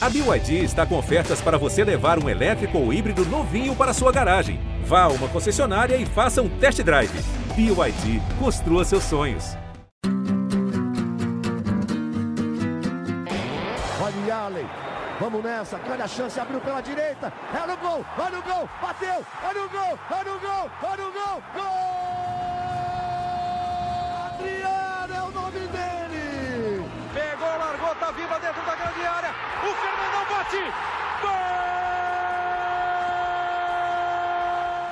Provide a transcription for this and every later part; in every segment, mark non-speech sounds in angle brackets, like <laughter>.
A BYD está com ofertas para você levar um elétrico ou híbrido novinho para sua garagem. Vá a uma concessionária e faça um test drive. BYD, construa seus sonhos. Olha Allen, vamos nessa, grande a chance, abriu pela direita, é no gol, olha o gol, bateu, olha o gol, olha o gol, olha o gol, gol! Adriano é o nome dele! Pegou, largou, tá viva dentro da grande área, o Fernandão bate, gol!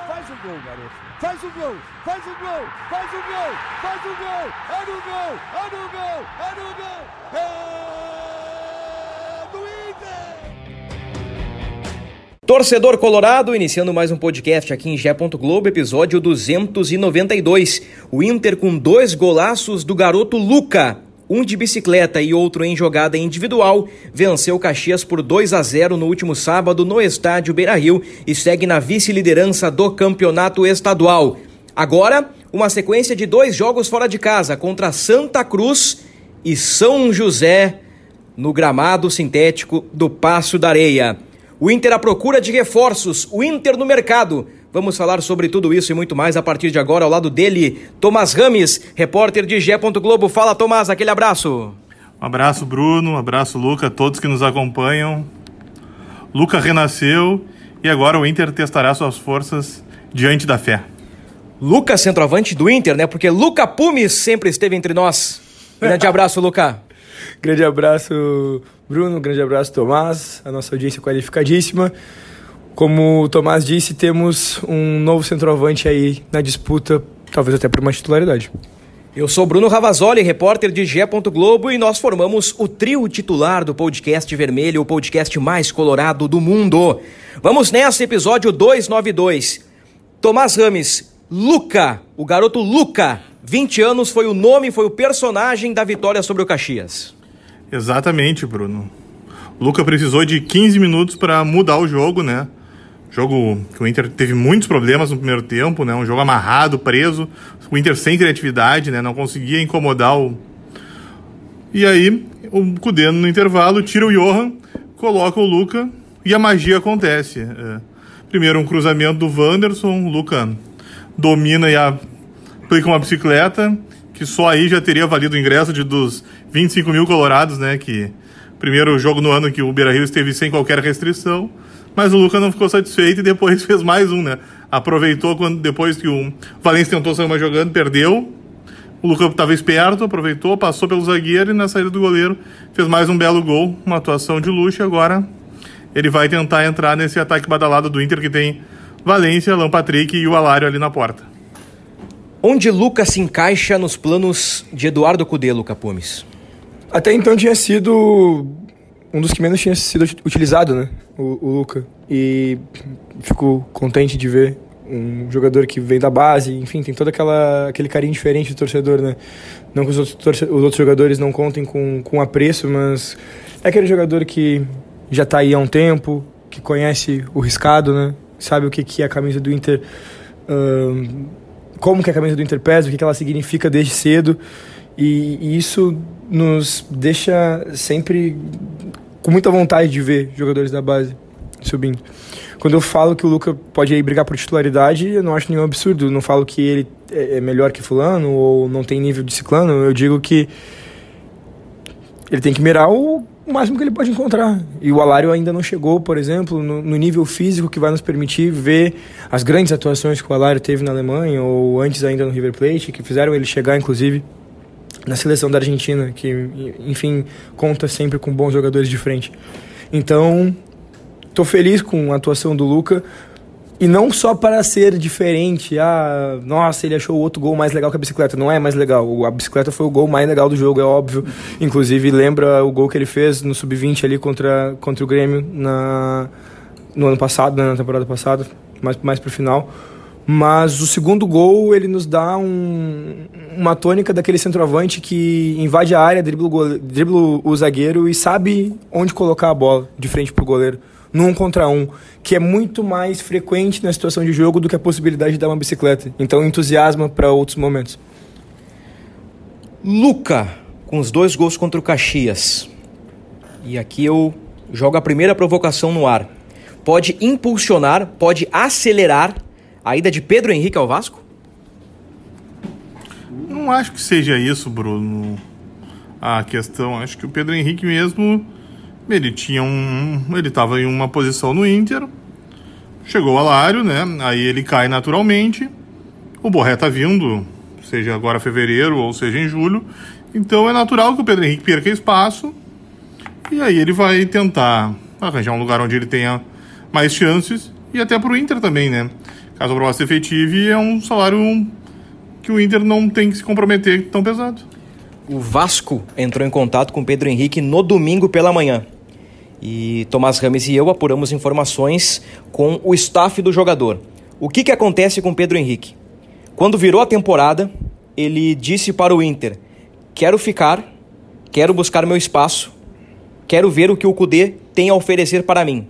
Faz o gol, garoto, faz o gol, faz o gol, faz o gol, faz o gol, é no gol, é no gol, é no gol, é do Inter! Torcedor Colorado, iniciando mais um podcast aqui em Gé. Globo, episódio 292. O Inter com dois golaços do garoto Luca, um de bicicleta e outro em jogada individual, venceu Caxias por 2 a 0 no último sábado no estádio Beira-Rio e segue na vice-liderança do campeonato estadual. Agora, uma sequência de dois jogos fora de casa contra Santa Cruz e São José no gramado sintético do Passo da Areia. O Inter à procura de reforços, o Inter no mercado. Vamos falar sobre tudo isso e muito mais a partir de agora ao lado dele, Tomás Rames, repórter de Gé. Globo. Fala, Tomás, aquele abraço. Um abraço, Bruno, um abraço, Luca, todos que nos acompanham. Luca renasceu e agora o Inter testará suas forças diante da fé. Luca, centroavante do Inter, né? Porque Luca Pumes sempre esteve entre nós. Grande <laughs> abraço, Luca. Grande abraço, Bruno. Grande abraço, Tomás. A nossa audiência qualificadíssima. Como o Tomás disse, temos um novo centroavante aí na disputa, talvez até por uma titularidade. Eu sou Bruno Ravazoli, repórter de Gé. Globo, e nós formamos o trio titular do podcast Vermelho, o podcast mais colorado do mundo. Vamos nessa, episódio 292. Tomás Rames, Luca, o garoto Luca, 20 anos, foi o nome, foi o personagem da vitória sobre o Caxias. Exatamente, Bruno. Luca precisou de 15 minutos para mudar o jogo, né? Jogo que o Inter teve muitos problemas no primeiro tempo, né? Um jogo amarrado, preso, o Inter sem criatividade, né? Não conseguia incomodar o. E aí, o Cudê no intervalo tira o Johan, coloca o Luca e a magia acontece. É. Primeiro um cruzamento do Wanderson, o Luca domina e aplica uma bicicleta, que só aí já teria valido o ingresso de dos 25 mil colorados, né? Que primeiro jogo no ano que o Beira Rio esteve sem qualquer restrição. Mas o Luca não ficou satisfeito e depois <laughs> fez mais um, né? Aproveitou quando depois que o Valência tentou sair uma jogando, perdeu. O Luca estava esperto, aproveitou, passou pelo zagueiro e na saída do goleiro fez mais um belo gol, uma atuação de luxo. E agora ele vai tentar entrar nesse ataque badalado do Inter que tem Valência, Alan Patrick e o Alário ali na porta. Onde Luca se encaixa nos planos de Eduardo Cudê, Luca Pumes? Até então tinha sido um dos que menos tinha sido utilizado, né? O, o, Luca. E fico contente de ver um jogador que vem da base, enfim, tem todo aquela, aquele carinho diferente do torcedor, né? Não que os outros, os outros jogadores não contem com, com apreço, mas é aquele jogador que já está aí há um tempo, que conhece o riscado, né? Sabe o que, que é a camisa do Inter, como que a camisa do Inter pesa, o que, que ela significa desde cedo. E, e, isso nos deixa sempre com muita vontade de ver jogadores da base subindo. Quando eu falo que o Luca pode ir brigar por titularidade, eu não acho nenhum absurdo. Eu não falo que ele é melhor que fulano ou não tem nível de ciclano. Eu digo que ele tem que mirar o máximo que ele pode encontrar. E o Alário ainda não chegou, por exemplo, no, no, nível físico que vai nos permitir ver as grandes atuações que o Alário teve na Alemanha ou antes ainda no River Plate, que fizeram ele chegar, inclusive, na seleção da Argentina, que, enfim, conta sempre com bons jogadores de frente. Então, estou feliz com a atuação do Luca. E não só para ser diferente, ah, nossa, ele achou o outro gol mais legal que a bicicleta. Não é mais legal. A bicicleta foi o gol mais legal do jogo, é óbvio. Inclusive, lembra o gol que ele fez no Sub-20 ali contra, contra o Grêmio na, no ano passado, né, na temporada passada, mais, mais pro final. Mas o segundo gol, ele nos dá um, uma tônica daquele centroavante que invade a área, dribla o, goleiro, dribla o zagueiro e sabe onde colocar a bola de frente pro goleiro num contra um, que é muito mais frequente na situação de jogo do que a possibilidade de dar uma bicicleta. Então entusiasma para outros momentos. Luca, com os dois gols contra o Caxias. E aqui eu joga a primeira provocação no ar, pode impulsionar, pode acelerar a ida de Pedro Henrique ao Vasco? Não acho que seja isso, Bruno. A questão, acho que o Pedro Henrique mesmo, ele tinha um, ele estava em uma posição no Inter, chegou o Alário, né? Aí ele cai naturalmente. O Borré tá vindo, seja agora fevereiro ou seja em julho. Então é natural que o Pedro Henrique perca espaço. E aí ele vai tentar arranjar um lugar onde ele tenha mais chances. E até pro Inter também, né? Caso a proposta efetive, é um salário que o Inter não tem que se comprometer tão pesado. O Vasco entrou em contato com Pedro Henrique no domingo pela manhã. E Tomás Rames e eu apuramos informações com o staff do jogador. O que, que acontece com Pedro Henrique? Quando virou a temporada, ele disse para o Inter: Quero ficar, quero buscar meu espaço, quero ver o que o Cudê tem a oferecer para mim.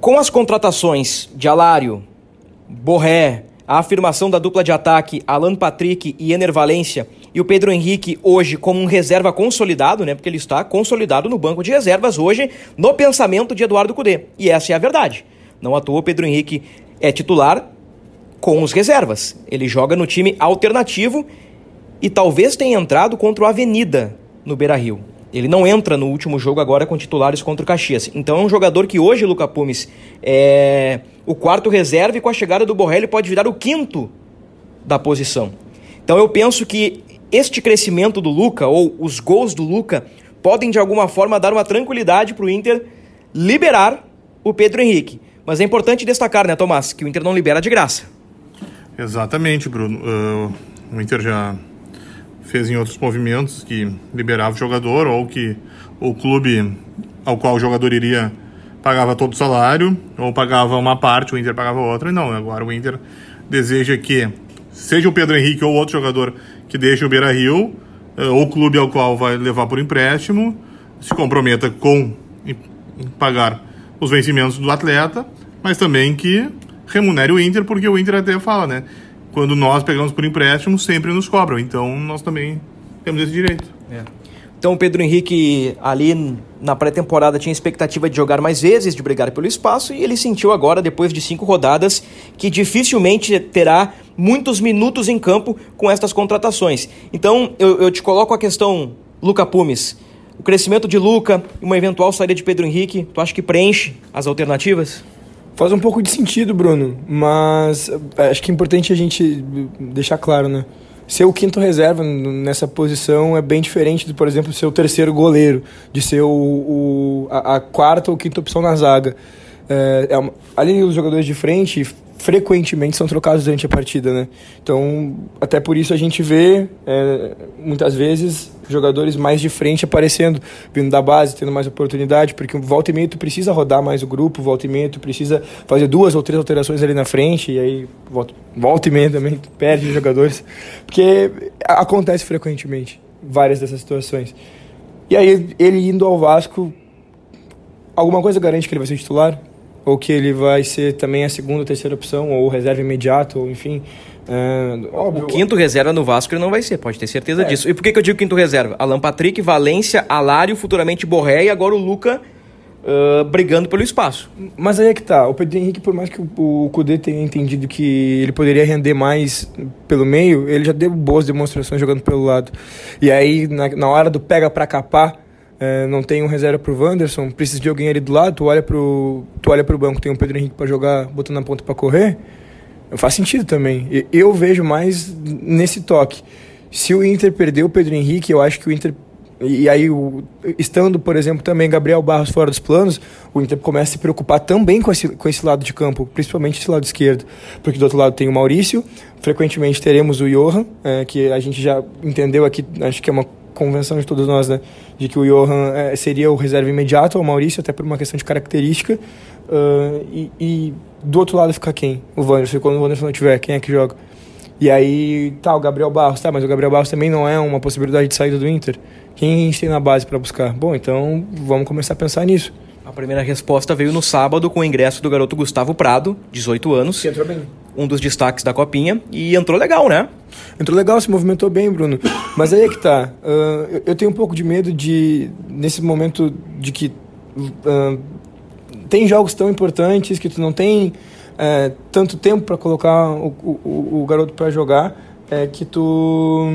Com as contratações de Alário, Borré, a afirmação da dupla de ataque Alan Patrick e Ener Valência e o Pedro Henrique hoje como um reserva consolidado, né? Porque ele está consolidado no banco de reservas hoje no pensamento de Eduardo Cudê. E essa é a verdade. Não à toa Pedro Henrique é titular com os reservas. Ele joga no time alternativo e talvez tenha entrado contra o Avenida no Beira-Rio. Ele não entra no último jogo agora com titulares contra o Caxias. Então é um jogador que hoje, Luca Pumes, é o quarto reserva e com a chegada do Borrelli pode virar o quinto da posição. Então eu penso que este crescimento do Luca, ou os gols do Luca, podem de alguma forma dar uma tranquilidade para o Inter liberar o Pedro Henrique. Mas é importante destacar, né, Tomás, que o Inter não libera de graça. Exatamente, Bruno. Uh, o Inter já fez em outros movimentos que liberava o jogador ou que o clube ao qual o jogador iria pagava todo o salário ou pagava uma parte, o Inter pagava outra. Não, agora o Inter deseja que seja o Pedro Henrique ou outro jogador que deixe o Beira Rio, eh, ou o clube ao qual vai levar por empréstimo, se comprometa com pagar os vencimentos do atleta, mas também que remunere o Inter, porque o Inter até fala, né? Quando nós pegamos por empréstimo, sempre nos cobram. Então, nós também temos esse direito. É. Então, o Pedro Henrique, ali na pré-temporada, tinha expectativa de jogar mais vezes, de brigar pelo espaço, e ele sentiu agora, depois de cinco rodadas, que dificilmente terá muitos minutos em campo com estas contratações. Então, eu, eu te coloco a questão, Luca Pumes. O crescimento de Luca e uma eventual saída de Pedro Henrique, tu acha que preenche as alternativas? Faz um pouco de sentido, Bruno, mas é, acho que é importante a gente deixar claro, né? Ser o quinto reserva nessa posição é bem diferente de, por exemplo, ser o terceiro goleiro, de ser o, o a, a, quarta ou quinta opção na zaga. É, é uma, ali os jogadores de frente frequentemente são trocados durante a partida, né? Então, até por isso a gente vê é, muitas vezes jogadores mais de frente aparecendo, vindo da base, tendo mais oportunidade, porque volta e meio tu precisa rodar mais o grupo, volta e meio tu precisa fazer duas ou três alterações ali na frente, e aí volta, volta e meio também tu perde jogadores, porque acontece frequentemente várias dessas situações. E aí ele indo ao Vasco, alguma coisa garante que ele vai ser titular? Ou que ele vai ser também a segunda ou terceira opção, ou reserva imediato, ou enfim. É, óbvio. O quinto reserva no Vasco ele não vai ser, pode ter certeza é. disso. E por que, que eu digo quinto reserva? Alan Patrick, Valência, Alário, futuramente Borré e agora o Luca uh, brigando pelo espaço. Mas aí é que tá. O Pedro Henrique, por mais que o, o Kudê tenha entendido que ele poderia render mais pelo meio, ele já deu boas demonstrações jogando pelo lado. E aí, na, na hora do pega para capar, é, não tem um reserva pro Wanderson, precisa de alguém ali do lado, tu olha pro, tu olha pro banco, tem o Pedro Henrique para jogar, botando na ponta para correr, faz sentido também. Eu vejo mais nesse toque. Se o Inter perder o Pedro Henrique, eu acho que o Inter e aí, estando, por exemplo, também Gabriel Barros fora dos planos, o Inter começa a se preocupar também com esse, com esse lado de campo, principalmente esse lado esquerdo. Porque do outro lado tem o Maurício, frequentemente teremos o Johan, é, que a gente já entendeu aqui, acho que é uma convenção de todos nós, né? De que o Johan é, seria o reserva imediato ao Maurício, até por uma questão de característica. Uh, e, e, do outro lado fica quem? O Wanderson. Quando o Wanderson não tiver, quem é que joga? E aí, tá, o Gabriel Barros, tá, mas o Gabriel Barros também não é uma possibilidade de saída do Inter. Quem a gente tem na base para buscar? Bom, então vamos começar a pensar nisso. A primeira resposta veio no sábado com o ingresso do garoto Gustavo Prado, 18 anos. Que entrou bem. Um dos destaques da copinha e entrou legal, né? Entrou legal, se movimentou bem, Bruno. Mas aí é que tá. Uh, eu tenho um pouco de medo de, nesse momento de que uh, tem jogos tão importantes que tu não tem uh, tanto tempo para colocar o, o, o garoto para jogar, é, que tu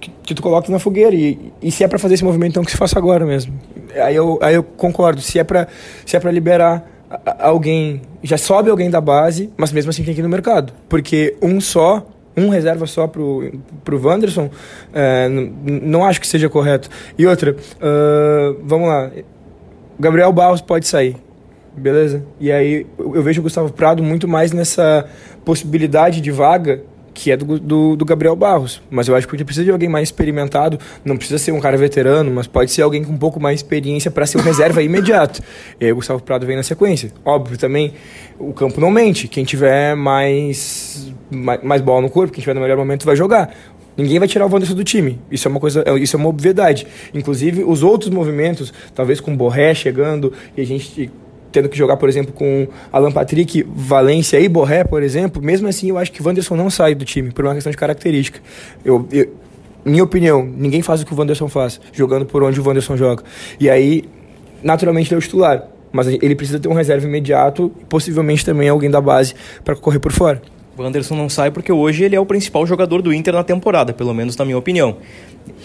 que, que, tu coloque na fogueira. E, e se é para fazer esse movimento, então que se faça agora mesmo. Aí eu, aí eu concordo. Se é para se é para liberar alguém, já sobe alguém da base, mas mesmo assim tem que ir no mercado. Porque um só um reserva só pro, pro Wanderson, é, não acho que seja correto. E outra, uh, vamos lá, Gabriel Barros pode sair, beleza? E aí eu vejo o Gustavo Prado muito mais nessa possibilidade de vaga que é do, do, do, Gabriel Barros. Mas eu acho que precisa de alguém mais experimentado, não precisa ser um cara veterano, mas pode ser alguém com um pouco mais experiência para ser um reserva <laughs> imediato. E aí o Gustavo Prado vem na sequência. Óbvio também, o campo não mente. Quem tiver mais, mais, mais bola no corpo, quem tiver no melhor momento vai jogar. Ninguém vai tirar o Wanderson do time. Isso é uma coisa, isso é uma obviedade. Inclusive, os outros movimentos, talvez com o Borré chegando e a gente tendo que jogar, por exemplo, com Alan Patrick, Valência e Borré, por exemplo, mesmo assim eu acho que o Wanderson não sai do time, por uma questão de característica. Eu, eu, minha opinião, ninguém faz o que o Wanderson faz, jogando por onde o Wanderson joga. E aí, naturalmente, ele é o titular. Mas ele precisa ter um reserva imediato e possivelmente também alguém da base para correr por fora. O Anderson não sai porque hoje ele é o principal jogador do Inter na temporada, pelo menos na minha opinião.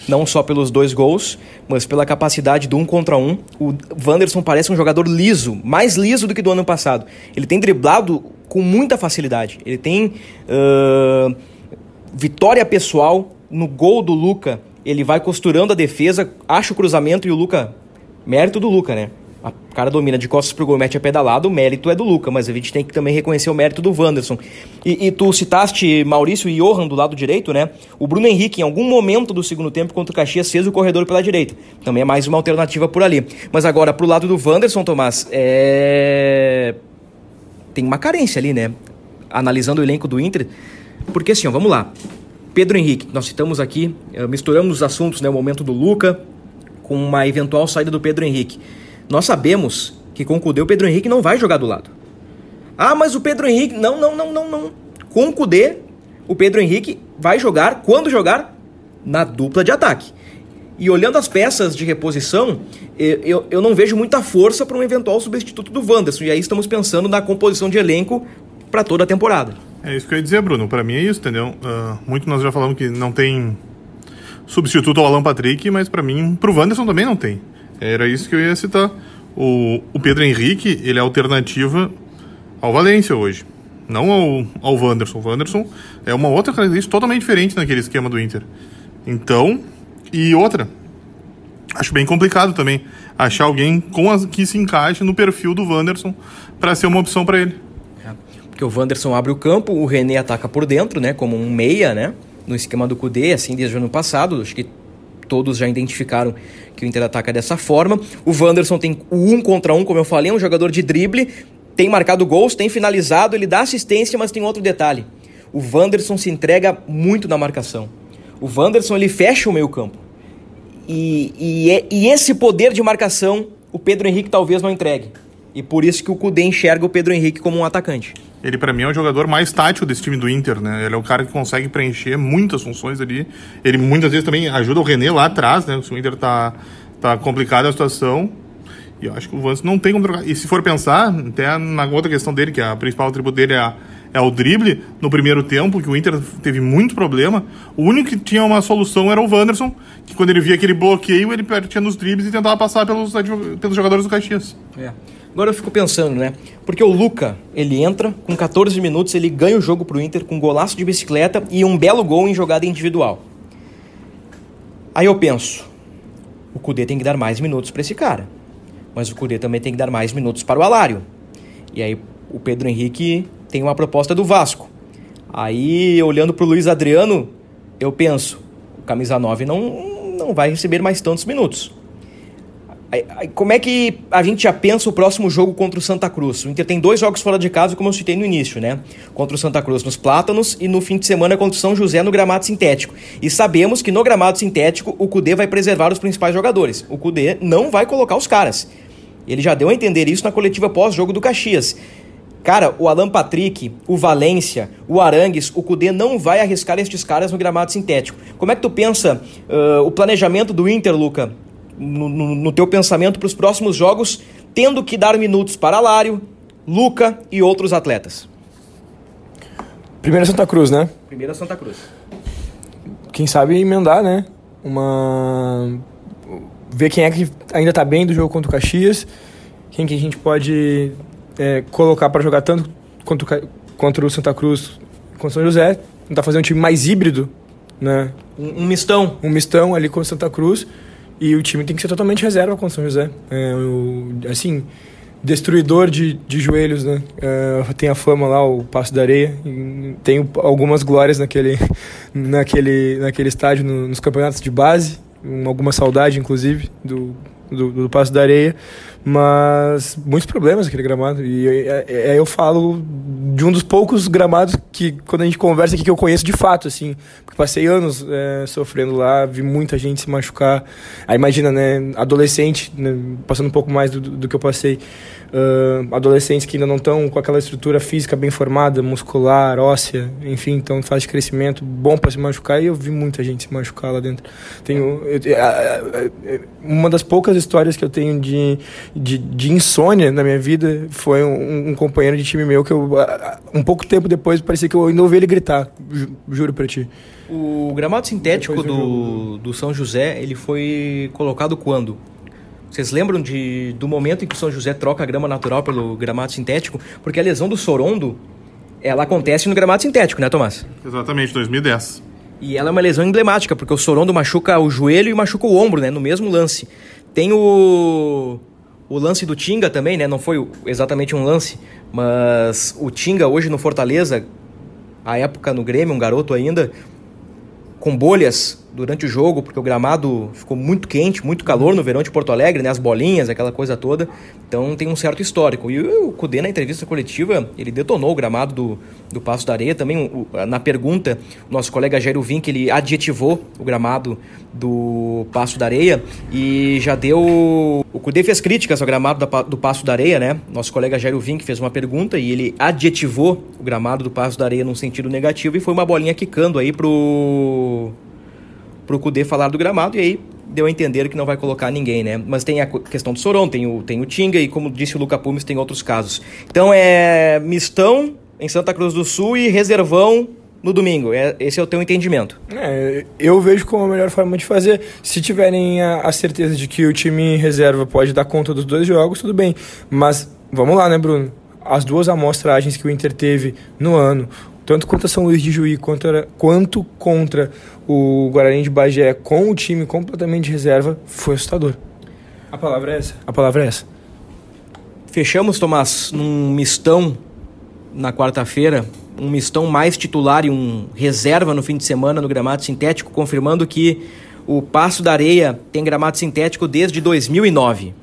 Não só pelos dois gols, mas pela capacidade do um contra um. O Wanderson parece um jogador liso, mais liso do que do ano passado. Ele tem driblado com muita facilidade. Ele tem uh, vitória pessoal no gol do Luca. Ele vai costurando a defesa, acha o cruzamento e o Luca. Mérito do Luca, né? O cara domina de costas pro gol, mete a pedalada, o mérito é do Luca, mas a gente tem que também reconhecer o mérito do Wanderson. E, e, tu citaste Maurício e Johan do lado direito, né? O Bruno Henrique, em algum momento do segundo tempo contra o Caxias, fez o corredor pela direita. Também é mais uma alternativa por ali. Mas agora, pro lado do Wanderson, Tomás, é... tem uma carência ali, né? Analisando o elenco do Inter. Porque assim, ó, vamos lá. Pedro Henrique, nós citamos aqui, eh, misturamos os assuntos, né? O momento do Luca com uma eventual saída do Pedro Henrique. Nós sabemos que com o Cudê o Pedro Henrique não vai jogar do lado. Ah, mas o Pedro Henrique. Não, não, não, não, não. Com o Cudê, o Pedro Henrique vai jogar, quando jogar, na dupla de ataque. E olhando as peças de reposição, eu, eu, não vejo muita força para um eventual substituto do Wanderson. E aí estamos pensando na composição de elenco para toda a temporada. É isso que eu ia dizer, Bruno. Para mim é isso, entendeu? Uh, muito nós já falamos que não tem substituto ao Alan Patrick, mas para mim, para o Wanderson também não tem. Era isso que eu ia citar. O, o Pedro Henrique, ele é alternativa ao Valência hoje. Não ao, ao Wanderson. O Wanderson é uma outra característica totalmente diferente naquele esquema do Inter. Então, e outra, acho bem complicado também achar alguém com a, que se encaixe no perfil do Wanderson para ser uma opção para ele. É, porque o Wanderson abre o campo, o René ataca por dentro, né, como um meia, né, no esquema do Cudê, assim desde o ano passado. Acho que todos já identificaram que o Inter ataca dessa forma. O Wanderson tem o um contra um, como eu falei, é um jogador de drible, tem marcado gols, tem finalizado, ele dá assistência, mas tem outro detalhe. O Wanderson se entrega muito na marcação. O Wanderson ele fecha o meio campo. E, e, é, e esse poder de marcação o Pedro Henrique talvez não entregue. E por isso que o Cudê enxerga o Pedro Henrique como um atacante. Ele, para mim, é o jogador mais tático desse time do Inter, né? Ele é o cara que consegue preencher muitas funções ali. Ele muitas vezes também ajuda o René lá atrás, né? Se o Inter tá, tá complicada a situação. E eu acho que o Vance não tem como trocar. E se for pensar, até na outra questão dele, que a principal atributo dele é, a, é o drible, no primeiro tempo, que o Inter teve muito problema, o único que tinha uma solução era o Wanderson, que quando ele via aquele bloqueio, ele perdia nos dribles e tentava passar pelos, pelos jogadores do Caxias. É. Agora eu fico pensando, né? Porque o Luca, ele entra com 14 minutos, ele ganha o jogo pro Inter com um golaço de bicicleta e um belo gol em jogada individual. Aí eu penso, o Cudê tem que dar mais minutos para esse cara. Mas o Cudê também tem que dar mais minutos para o Alário. E aí o Pedro Henrique tem uma proposta do Vasco. Aí, olhando pro Luiz Adriano, eu penso, o camisa 9 não, não vai receber mais tantos minutos. Como é que a gente já pensa o próximo jogo contra o Santa Cruz? O Inter tem dois jogos fora de casa, como eu citei no início, né? Contra o Santa Cruz nos Plátanos e no fim de semana contra o São José no gramado sintético. E sabemos que no gramado sintético o Cudê vai preservar os principais jogadores. O Cudê não vai colocar os caras. Ele já deu a entender isso na coletiva pós-jogo do Caxias. Cara, o Alan Patrick, o Valência, o Arangues, o Cudê não vai arriscar estes caras no gramado sintético. Como é que tu pensa uh, o planejamento do Inter, Luca, no, no, no teu pensamento para os próximos jogos, tendo que dar minutos para Lário, Luca e outros atletas? Primeira Santa Cruz, né? Primeira Santa Cruz. Quem sabe emendar, né? Uma. Ver quem é que ainda tá bem do jogo contra o Caxias, quem que a gente pode é, colocar para jogar tanto contra, contra o Santa Cruz quanto o São José. Tentar fazer um time mais híbrido, né? Um, um mistão. Um mistão ali com o Santa Cruz. E o time tem que ser totalmente reserva com o São José. É, o, assim, destruidor de, de joelhos, né? Uh, tem a fama lá, o Passo da Areia. Tenho algumas glórias naquele, <laughs> naquele, naquele estádio, no, nos campeonatos de base. Alguma saudade, inclusive, do, do, do Passo da Areia. Mas muitos problemas aquele gramado. E aí é, é, é, eu falo de um dos poucos gramados que, quando a gente conversa aqui, que eu conheço de fato, assim. Porque passei anos é, sofrendo lá, vi muita gente se machucar. Aí imagina, né? Adolescente, né, passando um pouco mais do, do que eu passei uh, adolescentes que ainda não estão com aquela estrutura física bem formada, muscular, óssea, enfim, então de crescimento bom para se machucar e eu vi muita gente se machucar lá dentro. Tenho eu, uma das poucas histórias que eu tenho de, de, de insônia na minha vida foi um, um, companheiro de time meu que eu um pouco tempo depois parecia que eu ainda ouvi ele gritar, juro para ti. O gramado sintético do, do São José, ele foi colocado quando? Vocês lembram de, do momento em que o São José troca a grama natural pelo gramado sintético? Porque a lesão do Sorondo, ela acontece no gramado sintético, né, Tomás? Exatamente, 2010. E ela é uma lesão emblemática, porque o Sorondo machuca o joelho e machuca o ombro, né, no mesmo lance. Tem o, o lance do Tinga também, né, não foi exatamente um lance, mas o Tinga hoje no Fortaleza, a época no Grêmio, um garoto ainda, com bolhas durante o jogo, porque o gramado ficou muito quente, muito calor no verão de Porto Alegre, né? As bolinhas, aquela coisa toda. Então tem um certo histórico. E o Cudê, na entrevista coletiva, ele detonou o gramado do, do Passo da Areia. Também, o, na pergunta, o nosso colega Jairo Vink, ele adjetivou o gramado do Passo da Areia e já deu... O Cudê fez críticas ao gramado do Passo da Areia, né? Nosso colega Jairo Vink fez uma pergunta e ele adjetivou o gramado do Passo da Areia num sentido negativo e foi uma bolinha quicando aí pro pro Cudê falar do gramado e aí deu a entender que não vai colocar ninguém, né? Mas tem a questão do Soron, tem o, tem o Tinga e como disse o Luca Pumes, tem outros casos. Então é mistão em Santa Cruz do Sul e reservão no domingo. É, esse é o teu entendimento. É, eu vejo como a melhor forma de fazer. Se tiverem a, a, certeza de que o time reserva pode dar conta dos dois jogos, tudo bem. Mas vamos lá, né, Bruno? As duas amostragens que o Inter teve no ano, tanto contra São Luís de Juí quanto, quanto contra o Guarani de Bagé com o time completamente de reserva, foi assustador. A palavra é essa. A palavra é essa. Fechamos, Tomás, num mistão na quarta-feira, um mistão mais titular e um reserva no fim de semana no gramado sintético, confirmando que o Passo da Areia tem gramado sintético desde 2009.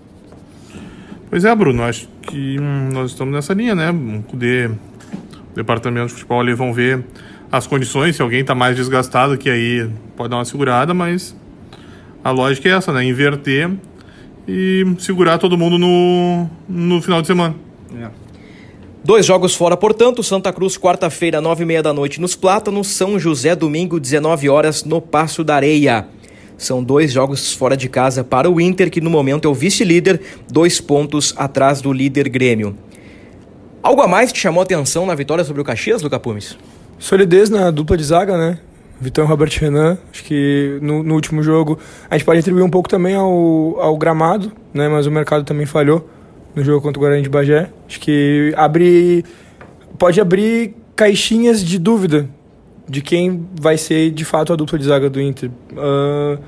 Pois é, Bruno, acho que hum, nós estamos nessa linha, né? Poder departamento de futebol ali vão ver as condições, se alguém está mais desgastado, que aí pode dar uma segurada, mas a lógica é essa, né? Inverter e segurar todo mundo no, no final de semana. É. Dois jogos fora, portanto, Santa Cruz, quarta-feira, nove e meia da noite nos Plátanos, São José, domingo, 19 horas, no Passo da Areia. São dois jogos fora de casa para o Inter, que no momento é o vice-líder, dois pontos atrás do líder Grêmio. Algo a mais te chamou a atenção na vitória sobre o Caxias, Luca Pumes? Solidez na dupla de zaga, né? Vitão e Robert Renan. Acho que no, no, último jogo a gente pode atribuir um pouco também ao, ao gramado, né? Mas o mercado também falhou no jogo contra o Guarani de Bagé. Acho que abre, pode abrir caixinhas de dúvida de quem vai ser de fato a dupla de zaga do Inter. Uh,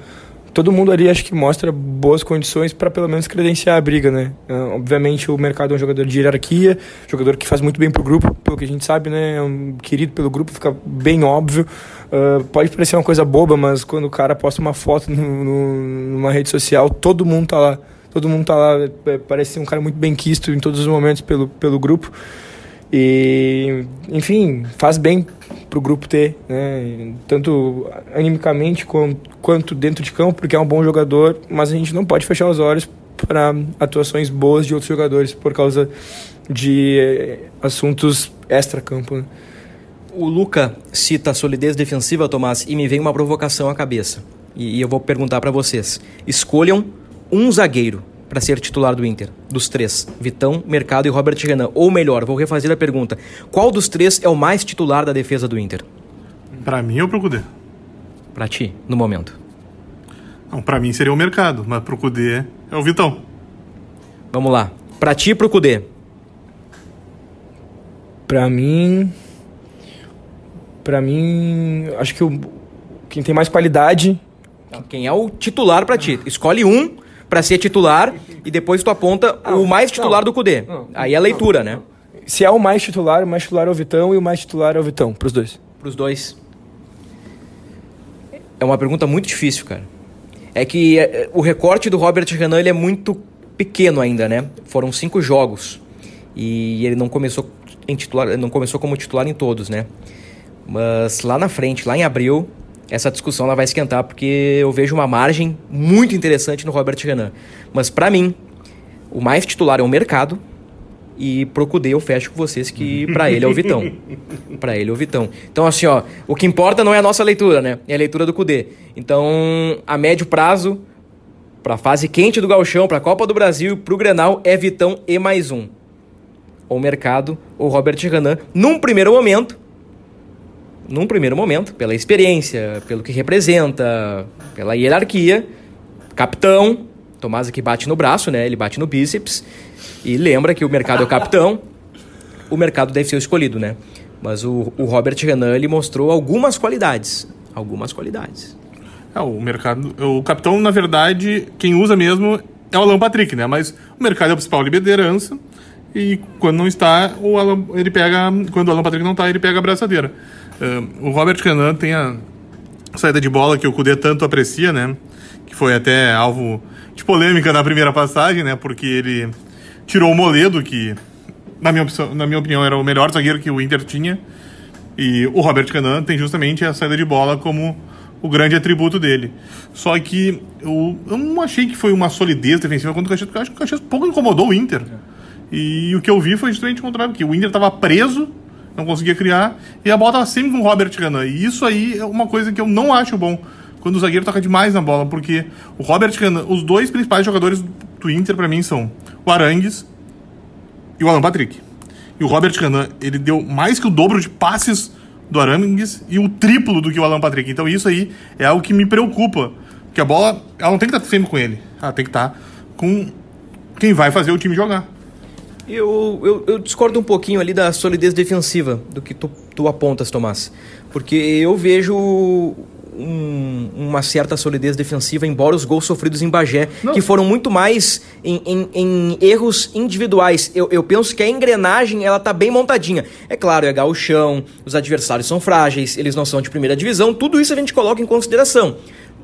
todo mundo ali acho que mostra boas condições para pelo menos credenciar a briga, né? Uh, obviamente o mercado é um jogador de hierarquia, jogador que faz muito bem pro grupo, pelo que a gente sabe, né? É um querido pelo grupo, fica bem óbvio. Uh, pode parecer uma coisa boba, mas quando o cara posta uma foto no, no, numa rede social, todo mundo tá lá. Todo mundo tá lá, é, parece ser um cara muito bem quisto em todos os momentos pelo, pelo grupo. E, enfim, faz bem para o grupo ter, né? tanto animicamente quanto dentro de campo, porque é um bom jogador, mas a gente não pode fechar os olhos para atuações boas de outros jogadores por causa de eh, assuntos extra-campo. Né? O Luca cita a solidez defensiva, Tomás, e me vem uma provocação à cabeça. E eu vou perguntar para vocês. Escolham um zagueiro para ser titular do Inter, dos três, Vitão, Mercado e Robert Renan. Ou melhor, vou refazer a pergunta: qual dos três é o mais titular da defesa do Inter? Para mim ou pro Cudê? Para ti, no momento. Não, para mim seria o Mercado, mas pro Cudê é o Vitão. Vamos lá. Para ti e pro Cudê. Para mim, para mim, acho que o, quem tem mais qualidade. Quem é o titular para ti? Escolhe um para ser titular e depois tu aponta não, o mais titular não, do Cudê. Aí é a leitura, né? Se é o mais titular, o mais titular é o Vitão e o mais titular é o Vitão, pros dois. Pros dois. É uma pergunta muito difícil, cara. É que é, o recorte do Robert Renan ele é muito pequeno ainda, né? Foram cinco jogos e ele não começou em titular, não começou como titular em todos, né? Mas lá na frente, lá em abril, essa discussão ela vai esquentar porque eu vejo uma margem muito interessante no Robert Renan. Mas para mim, o mais titular é o mercado e pro Cudê eu fecho com vocês que <laughs> para ele é o Vitão. para ele é o Vitão. Então assim, ó, o que importa não é a nossa leitura, né? É a leitura do Cudê. Então, a médio prazo, para fase quente do Galchão, para a Copa do Brasil e pro Grenal é Vitão e mais um. Ou mercado ou Robert Renan num primeiro momento num primeiro momento, pela experiência, pelo que representa, pela hierarquia, capitão, Tomás aqui bate no braço, né? Ele bate no bíceps e lembra que o mercado é o capitão, o mercado deve ser o escolhido, né? Mas o, o Robert Renan ele mostrou algumas qualidades, algumas qualidades. É, o mercado, o capitão na verdade quem usa mesmo é o Alan Patrick, né? Mas o mercado é a principal liderança e quando não está, o Alan, ele pega, quando o Alan Patrick não está, ele pega a braçadeira. Uh, o Robert Renan tem a saída de bola que o Cudê tanto aprecia, né? Que foi até alvo de polêmica na primeira passagem, né? Porque ele tirou o Moledo, que na minha, opção, na minha opinião era o melhor zagueiro que o Inter tinha. E o Robert Renan tem justamente a saída de bola como o grande atributo dele. Só que eu, eu não achei que foi uma solidez defensiva contra o Caxias, porque eu acho que o Caxias pouco incomodou o Inter. E o que eu vi foi justamente o contrário, que o Inter estava preso não conseguia criar, e a bola tava sempre com o Robert Renan. E isso aí é uma coisa que eu não acho bom, quando o zagueiro toca demais na bola, porque o Robert Renan, os dois principais jogadores do Inter para mim são o Arangues e o Alan Patrick. E o Robert Renan, ele deu mais que o dobro de passes do Arangues e o triplo do que o Alan Patrick. Então isso aí é algo que me preocupa, porque a bola, ela não tem que estar sempre com ele, ela tem que estar com quem vai fazer o time jogar. Eu, eu, eu, discordo um pouquinho ali da solidez defensiva do que tu, tu apontas, Tomás. Porque eu vejo um, uma certa solidez defensiva, embora os gols sofridos em Bagé, Não. que foram muito mais em, em, em erros individuais. Eu, eu, penso que a engrenagem ela tá bem montadinha. É claro, é gauchão, os adversários são frágeis, eles não são de primeira divisão, tudo isso a gente coloca em consideração.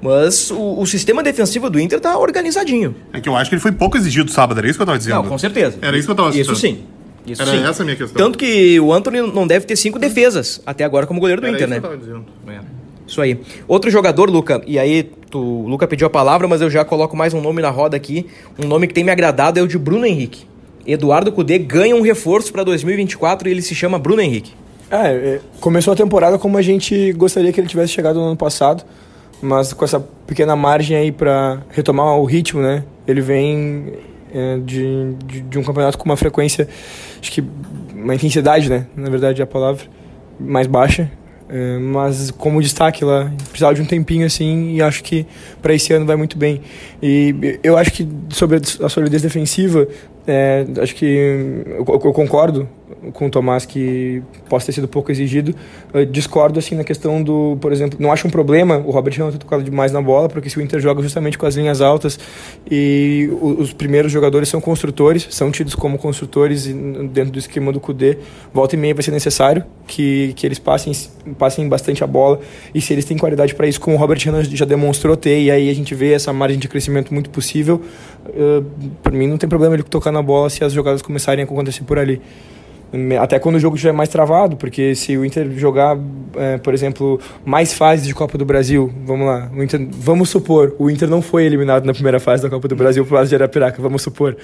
Mas o, o, sistema defensivo do Inter tá organizadinho. É que eu acho que ele foi pouco exigido sábado, era isso que eu tava dizendo. Não, com certeza. Era isso que eu tava dizendo. Isso sim. Isso era sim. essa a minha questão. Tanto que o Anthony não deve ter cinco defesas até agora como goleiro do era Inter, isso né? Que eu tava dizendo. É. Isso aí. Outro jogador, Luca, e aí tu, o Luca pediu a palavra, mas eu já coloco mais um nome na roda aqui. Um nome que tem me agradado é o de Bruno Henrique. Eduardo Cudê ganha um reforço para 2024 e ele se chama Bruno Henrique. É, começou a temporada como a gente gostaria que ele tivesse chegado no ano passado mas com essa pequena margem aí para retomar o ritmo, né? Ele vem é, de, de, de, um campeonato com uma frequência, acho que uma intensidade, né? Na verdade, é a palavra mais baixa, é, mas como destaque lá, precisava de um tempinho assim e acho que para esse ano vai muito bem. E eu acho que sobre a solidez defensiva, é, acho que eu, eu, concordo com o Tomás que possa ter sido pouco exigido. Eu discordo assim na questão do, por exemplo, não acho um problema o Robert não ter tocado demais na bola, porque se o Inter joga justamente com as linhas altas e os primeiros jogadores são construtores, são tidos como construtores dentro do esquema do CUDE, volta e meia vai ser necessário que, que eles passem, passem bastante a bola e se eles têm qualidade para isso, como o Robert Renan já demonstrou ter, e aí a gente vê essa margem de crescimento muito possível, uh, para mim não tem problema ele tocar na bola se as jogadas começarem a acontecer por ali. Até quando o jogo estiver mais travado, porque se o Inter jogar, é, por exemplo, mais fases de Copa do Brasil, vamos lá, Inter, vamos supor, o Inter não foi eliminado na primeira fase da Copa do Brasil pro lado de Arapiraca, vamos supor.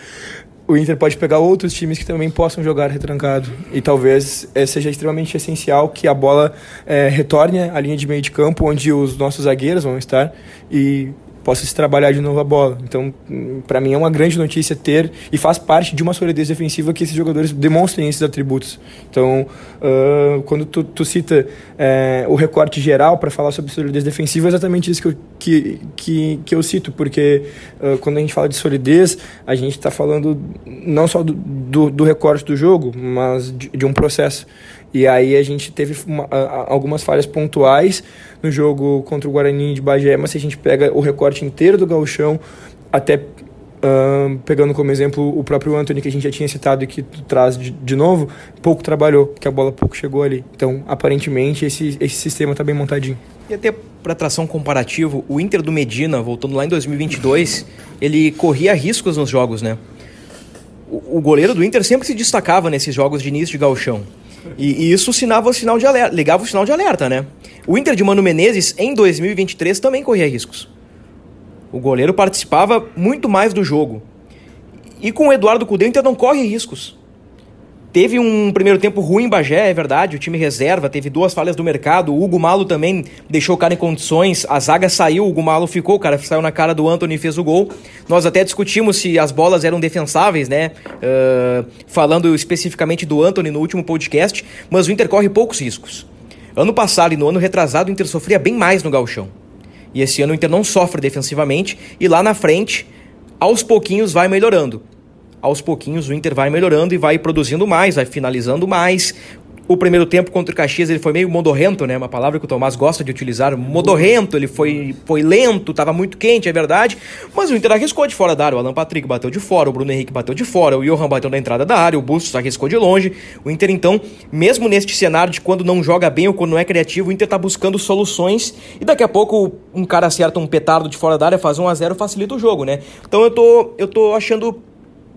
O Inter pode pegar outros times que também possam jogar retrancado. E talvez é, seja extremamente essencial que a bola é, retorne à linha de meio de campo, onde os nossos zagueiros vão estar, e possa se trabalhar de novo a bola. Então, para mim é uma grande notícia ter e faz parte de uma solidez defensiva que esses jogadores demonstrem esses atributos. Então, uh, quando tu, tu cita uh, o recorte geral para falar sobre solidez defensiva, é exatamente isso que eu, que, que, que eu cito, porque uh, quando a gente fala de solidez, a gente está falando não só do, do, do, recorte do jogo, mas de, de um processo. E aí a gente teve uma, algumas falhas pontuais no jogo contra o Guarani de Bagé, mas se a gente pega o recorte inteiro do gauchão, até uh, pegando como exemplo o próprio Anthony, que a gente já tinha citado e que traz de, de novo, pouco trabalhou, porque a bola pouco chegou ali. Então, aparentemente, esse, esse sistema está bem montadinho. E até para tração comparativo, o Inter do Medina, voltando lá em 2022, ele corria riscos nos jogos, né? O, o goleiro do Inter sempre se destacava nesses jogos de início de gauchão. E, e isso sinava o sinal de alerta, ligava o sinal de alerta, né? O Inter de Mano Menezes, em 2023, também corria riscos. O goleiro participava muito mais do jogo. E com o Eduardo Cudê, o Inter não corre riscos. Teve um primeiro tempo ruim em Bagé, é verdade, o time reserva, teve duas falhas do mercado, o Hugo Malo também deixou o cara em condições, a zaga saiu, o Hugo Malo ficou, o cara saiu na cara do Anthony e fez o gol. Nós até discutimos se as bolas eram defensáveis, né, uh, falando especificamente do Anthony no último podcast, mas o Inter corre poucos riscos. Ano passado e no ano retrasado o Inter sofria bem mais no galchão. E esse ano o Inter não sofre defensivamente e lá na frente, aos pouquinhos vai melhorando aos pouquinhos o Inter vai melhorando e vai produzindo mais, vai finalizando mais. O primeiro tempo contra o Caxias ele foi meio modorrento, né? Uma palavra que o Tomás gosta de utilizar. Modorrento, ele foi, foi lento, estava muito quente, é verdade. Mas o Inter arriscou de fora da área. O Alan Patrick bateu de fora, o Bruno Henrique bateu de fora, o Johan bateu na entrada da área, o Bustos arriscou de longe. O Inter, então, mesmo neste cenário de quando não joga bem ou quando não é criativo, o Inter está buscando soluções. E daqui a pouco um cara acerta um petardo de fora da área, faz 1 a 0 facilita o jogo, né? Então eu tô, eu tô achando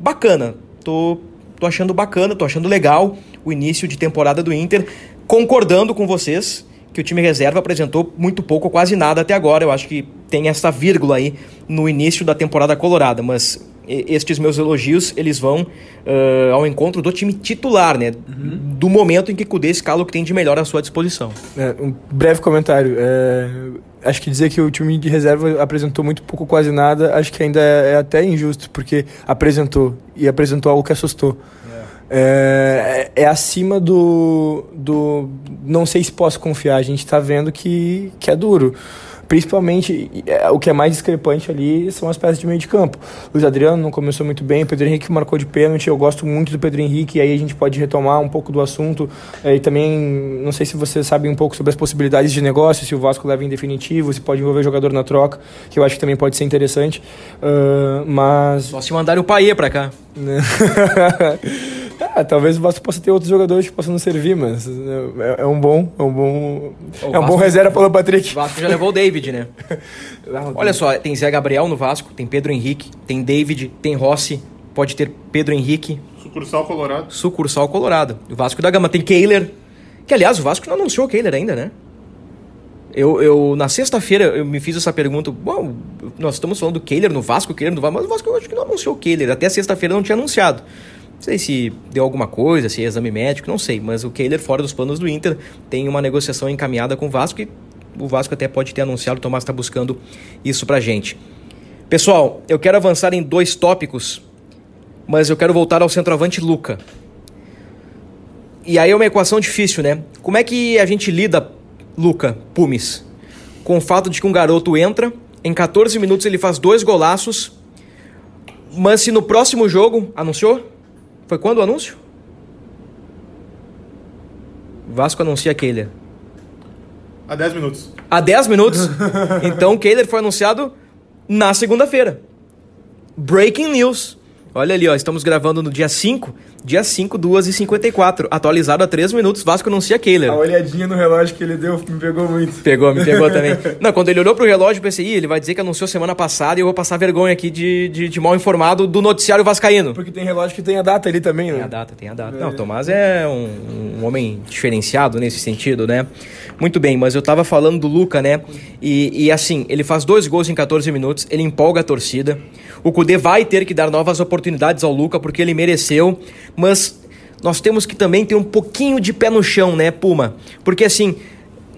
bacana. Tô, tô achando bacana, tô achando legal o início de temporada do Inter, concordando com vocês que o time reserva apresentou muito pouco, quase nada até agora. Eu acho que tem essa vírgula aí no início da temporada colorada, mas estes meus elogios eles vão uh, ao encontro do time titular, né? Uhum. Do momento em que Cudê escala o que tem de melhor à sua disposição. É, um breve comentário. É, acho que dizer que o time de reserva apresentou muito pouco, quase nada, acho que ainda é, é até injusto, porque apresentou e apresentou algo que assustou. É, é, é acima do, do. Não sei se posso confiar, a gente está vendo que, que é duro. Principalmente, é, o que é mais discrepante ali são as peças de meio de campo. Luiz Adriano não começou muito bem, o Pedro Henrique marcou de pênalti, eu gosto muito do Pedro Henrique, e aí a gente pode retomar um pouco do assunto. É, e também, não sei se vocês sabem um pouco sobre as possibilidades de negócio, se o Vasco leva em definitivo, se pode envolver jogador na troca, que eu acho que também pode ser interessante. Uh, mas... Só se mandarem o Paê pra cá. <laughs> Ah, talvez o Vasco possa ter outros jogadores que possam nos servir, mas é, é um bom, é um bom, é um bom reserva pelo Patrick. O Vasco já levou o David, né? <laughs> Olha só, tem Zé Gabriel no Vasco, tem Pedro Henrique, tem David, tem Rossi, pode ter Pedro Henrique. Sucursal Colorado. Sucursal Colorado. O Vasco da Gama tem Kehler, que aliás o Vasco não anunciou o Kehler ainda, né? Eu, eu na sexta-feira eu me fiz essa pergunta. Bom, nós estamos falando do Kehler no Vasco, o Kehler no Vasco, mas o Vasco eu acho que não anunciou o Kehler. Até sexta-feira não tinha anunciado. Não sei se deu alguma coisa, se é exame médico, não sei. Mas o Kehler, fora dos planos do Inter, tem uma negociação encaminhada com o Vasco e o Vasco até pode ter anunciado, o Tomás está buscando isso pra gente. Pessoal, eu quero avançar em dois tópicos, mas eu quero voltar ao centroavante Luca. E aí é uma equação difícil, né? Como é que a gente lida, Luca, Pumes, com o fato de que um garoto entra, em 14 minutos ele faz dois golaços, mas se no próximo jogo, anunciou? Foi quando o anúncio? Vasco anuncia Kehler. Há 10 minutos. Há 10 minutos? <laughs> então Kehler foi anunciado na segunda-feira. Breaking news. Olha ali, ó, estamos gravando no dia 5, dia 5, 2 e 54 atualizado a 3 minutos, Vasco anuncia Kehler. A olhadinha no relógio que ele deu me pegou muito. Pegou, me pegou <laughs> também. Não, quando ele olhou pro relógio, eu pensei, Ih, ele vai dizer que anunciou semana passada e eu vou passar vergonha aqui de, de, de mal informado do noticiário vascaíno. Porque tem relógio que tem a data ali também, né? Tem a data, tem a data. Não, o Tomás é um, um homem diferenciado nesse sentido, né? Muito bem, mas eu tava falando do Luca, né? E, e assim, ele faz dois gols em 14 minutos, ele empolga a torcida. O Cudê vai ter que dar novas oportunidades ao Luca porque ele mereceu, mas nós temos que também ter um pouquinho de pé no chão, né, Puma? Porque assim,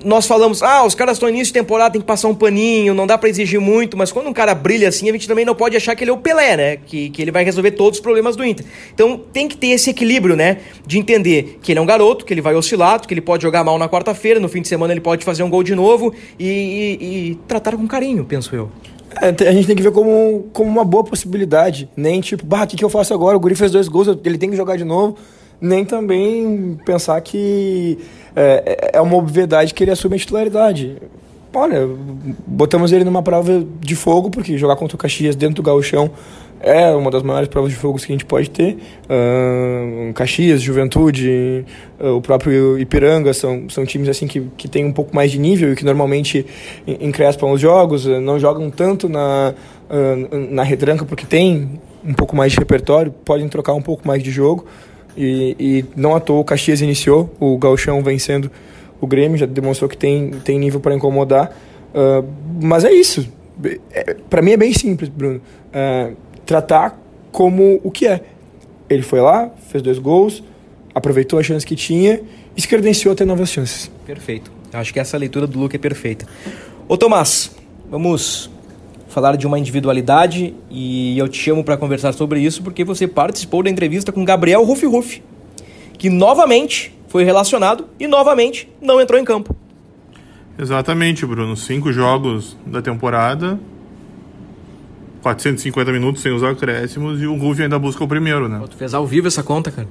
nós falamos, ah, os caras estão início de temporada, tem que passar um paninho, não dá para exigir muito, mas quando um cara brilha assim, a gente também não pode achar que ele é o Pelé, né? Que, que ele vai resolver todos os problemas do Inter. Então tem que ter esse equilíbrio, né? De entender que ele é um garoto, que ele vai oscilar, que ele pode jogar mal na quarta-feira, no fim de semana ele pode fazer um gol de novo e, e, e tratar com carinho, penso eu. É, a gente tem que ver como, como uma boa possibilidade. Nem tipo, bah, o que, que eu faço agora? O Guri fez dois gols, ele tem que jogar de novo. Nem também pensar que é, é uma obviedade que ele assume a titularidade. Olha, botamos ele numa prova de fogo, porque jogar contra o Caxias dentro do gauchão é uma das maiores provas de fogo que a gente pode ter. Uh, Caxias, Juventude, uh, o próprio Ipiranga são, são times assim que, que têm um pouco mais de nível e que normalmente encrespam os jogos, uh, não jogam tanto na, na retranca porque tem um pouco mais de repertório, podem trocar um pouco mais de jogo. E, e não à toa o Caxias iniciou, o Galchão vencendo o Grêmio, já demonstrou que tem, tem nível para incomodar. Uh, mas é isso. É, para mim é bem simples, Bruno. Uh, tratar como o que é. Ele foi lá, fez dois gols, aproveitou a chance que tinha e se credenciou a ter novas chances. Perfeito. Acho que essa leitura do Luke é perfeita. Ô Tomás, vamos falar de uma individualidade e eu te chamo para conversar sobre isso porque você participou da entrevista com Gabriel Rufi Rufi, que novamente foi relacionado e novamente não entrou em campo. Exatamente, Bruno. Cinco jogos da temporada, 450 minutos sem os acréscimos e o Rufi ainda busca o primeiro, né? Pô, tu fez ao vivo essa conta, cara.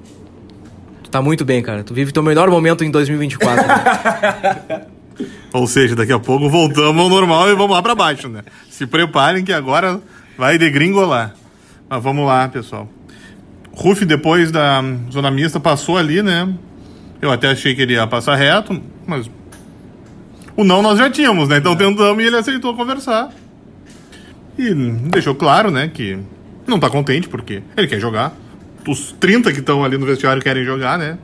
Tu tá muito bem, cara. Tu vive teu melhor momento em 2024. Né? <laughs> Ou seja, daqui a pouco voltamos ao normal e vamos lá para baixo, né? Se preparem que agora vai degringolar. Mas vamos lá, pessoal. Ruf, depois da zona mista, passou ali, né? Eu até achei que ele ia passar reto, mas o não nós já tínhamos, né? Então tentamos e ele aceitou conversar. E deixou claro, né, que não tá contente porque ele quer jogar. Os 30 que estão ali no vestiário querem jogar, né?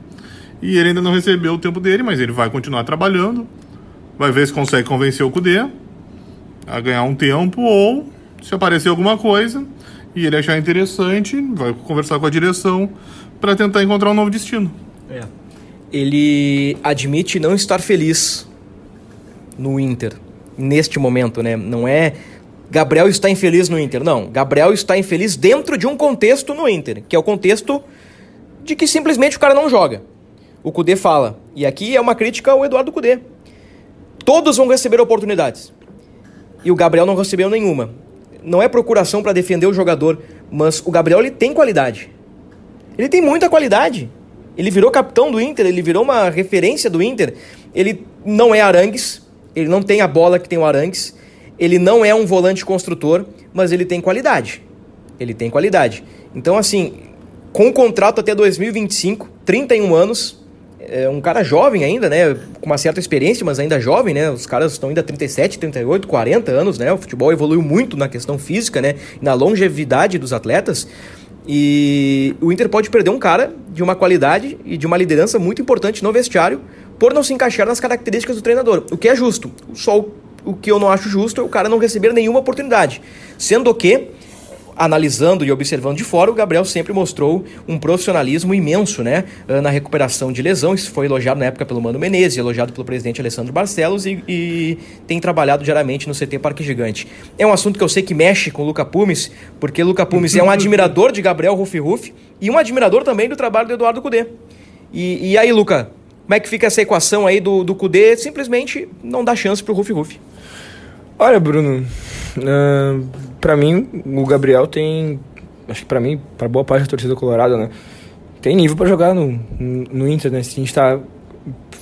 E ele ainda não recebeu o tempo dele, mas ele vai continuar trabalhando vai ver se consegue convencer o Kudê a ganhar um tempo ou se aparecer alguma coisa e ele achar interessante, vai conversar com a direção para tentar encontrar um novo destino. É. Ele admite não estar feliz no Inter neste momento, né? Não é Gabriel está infeliz no Inter, não. Gabriel está infeliz dentro de um contexto no Inter, que é o contexto de que simplesmente o cara não joga. O Cudê fala, e aqui é uma crítica ao Eduardo Cudê. Todos vão receber oportunidades. E o Gabriel não recebeu nenhuma. Não é procuração para defender o jogador, mas o Gabriel ele tem qualidade. Ele tem muita qualidade. Ele virou capitão do Inter, ele virou uma referência do Inter. Ele não é Arangues, ele não tem a bola que tem o Arangues, ele não é um volante construtor, mas ele tem qualidade. Ele tem qualidade. Então, assim, com o contrato até 2025, 31 anos, é um cara jovem ainda, né? Com uma certa experiência, mas ainda jovem, né? Os caras estão ainda 37, 38, 40 anos, né? O futebol evoluiu muito na questão física, né? Na longevidade dos atletas. E o Inter pode perder um cara de uma qualidade e de uma liderança muito importante no vestiário por não se encaixar nas características do treinador, o que é justo. Só o que eu não acho justo é o cara não receber nenhuma oportunidade. Sendo que analisando e observando de fora, o Gabriel sempre mostrou um profissionalismo imenso né, ah, na recuperação de lesão. Isso foi elogiado na época pelo Mano Menezes, elogiado pelo presidente Alessandro Barcelos e, e tem trabalhado diariamente no CT Parque Gigante. É um assunto que eu sei que mexe com o Luca Pumes, porque Luca Pumes é um <laughs> admirador de Gabriel Rufi Rufi e um admirador também do trabalho do Eduardo Cudê. E, e aí, Luca, como é que fica essa equação aí do, do Cudê simplesmente não dá chance pro Rufi Rufi? Olha, Bruno, uh, para mim, o Gabriel tem. Acho que para mim, para boa parte da torcida colorada, né? Tem nível para jogar no, no Inter, né? Se a gente tá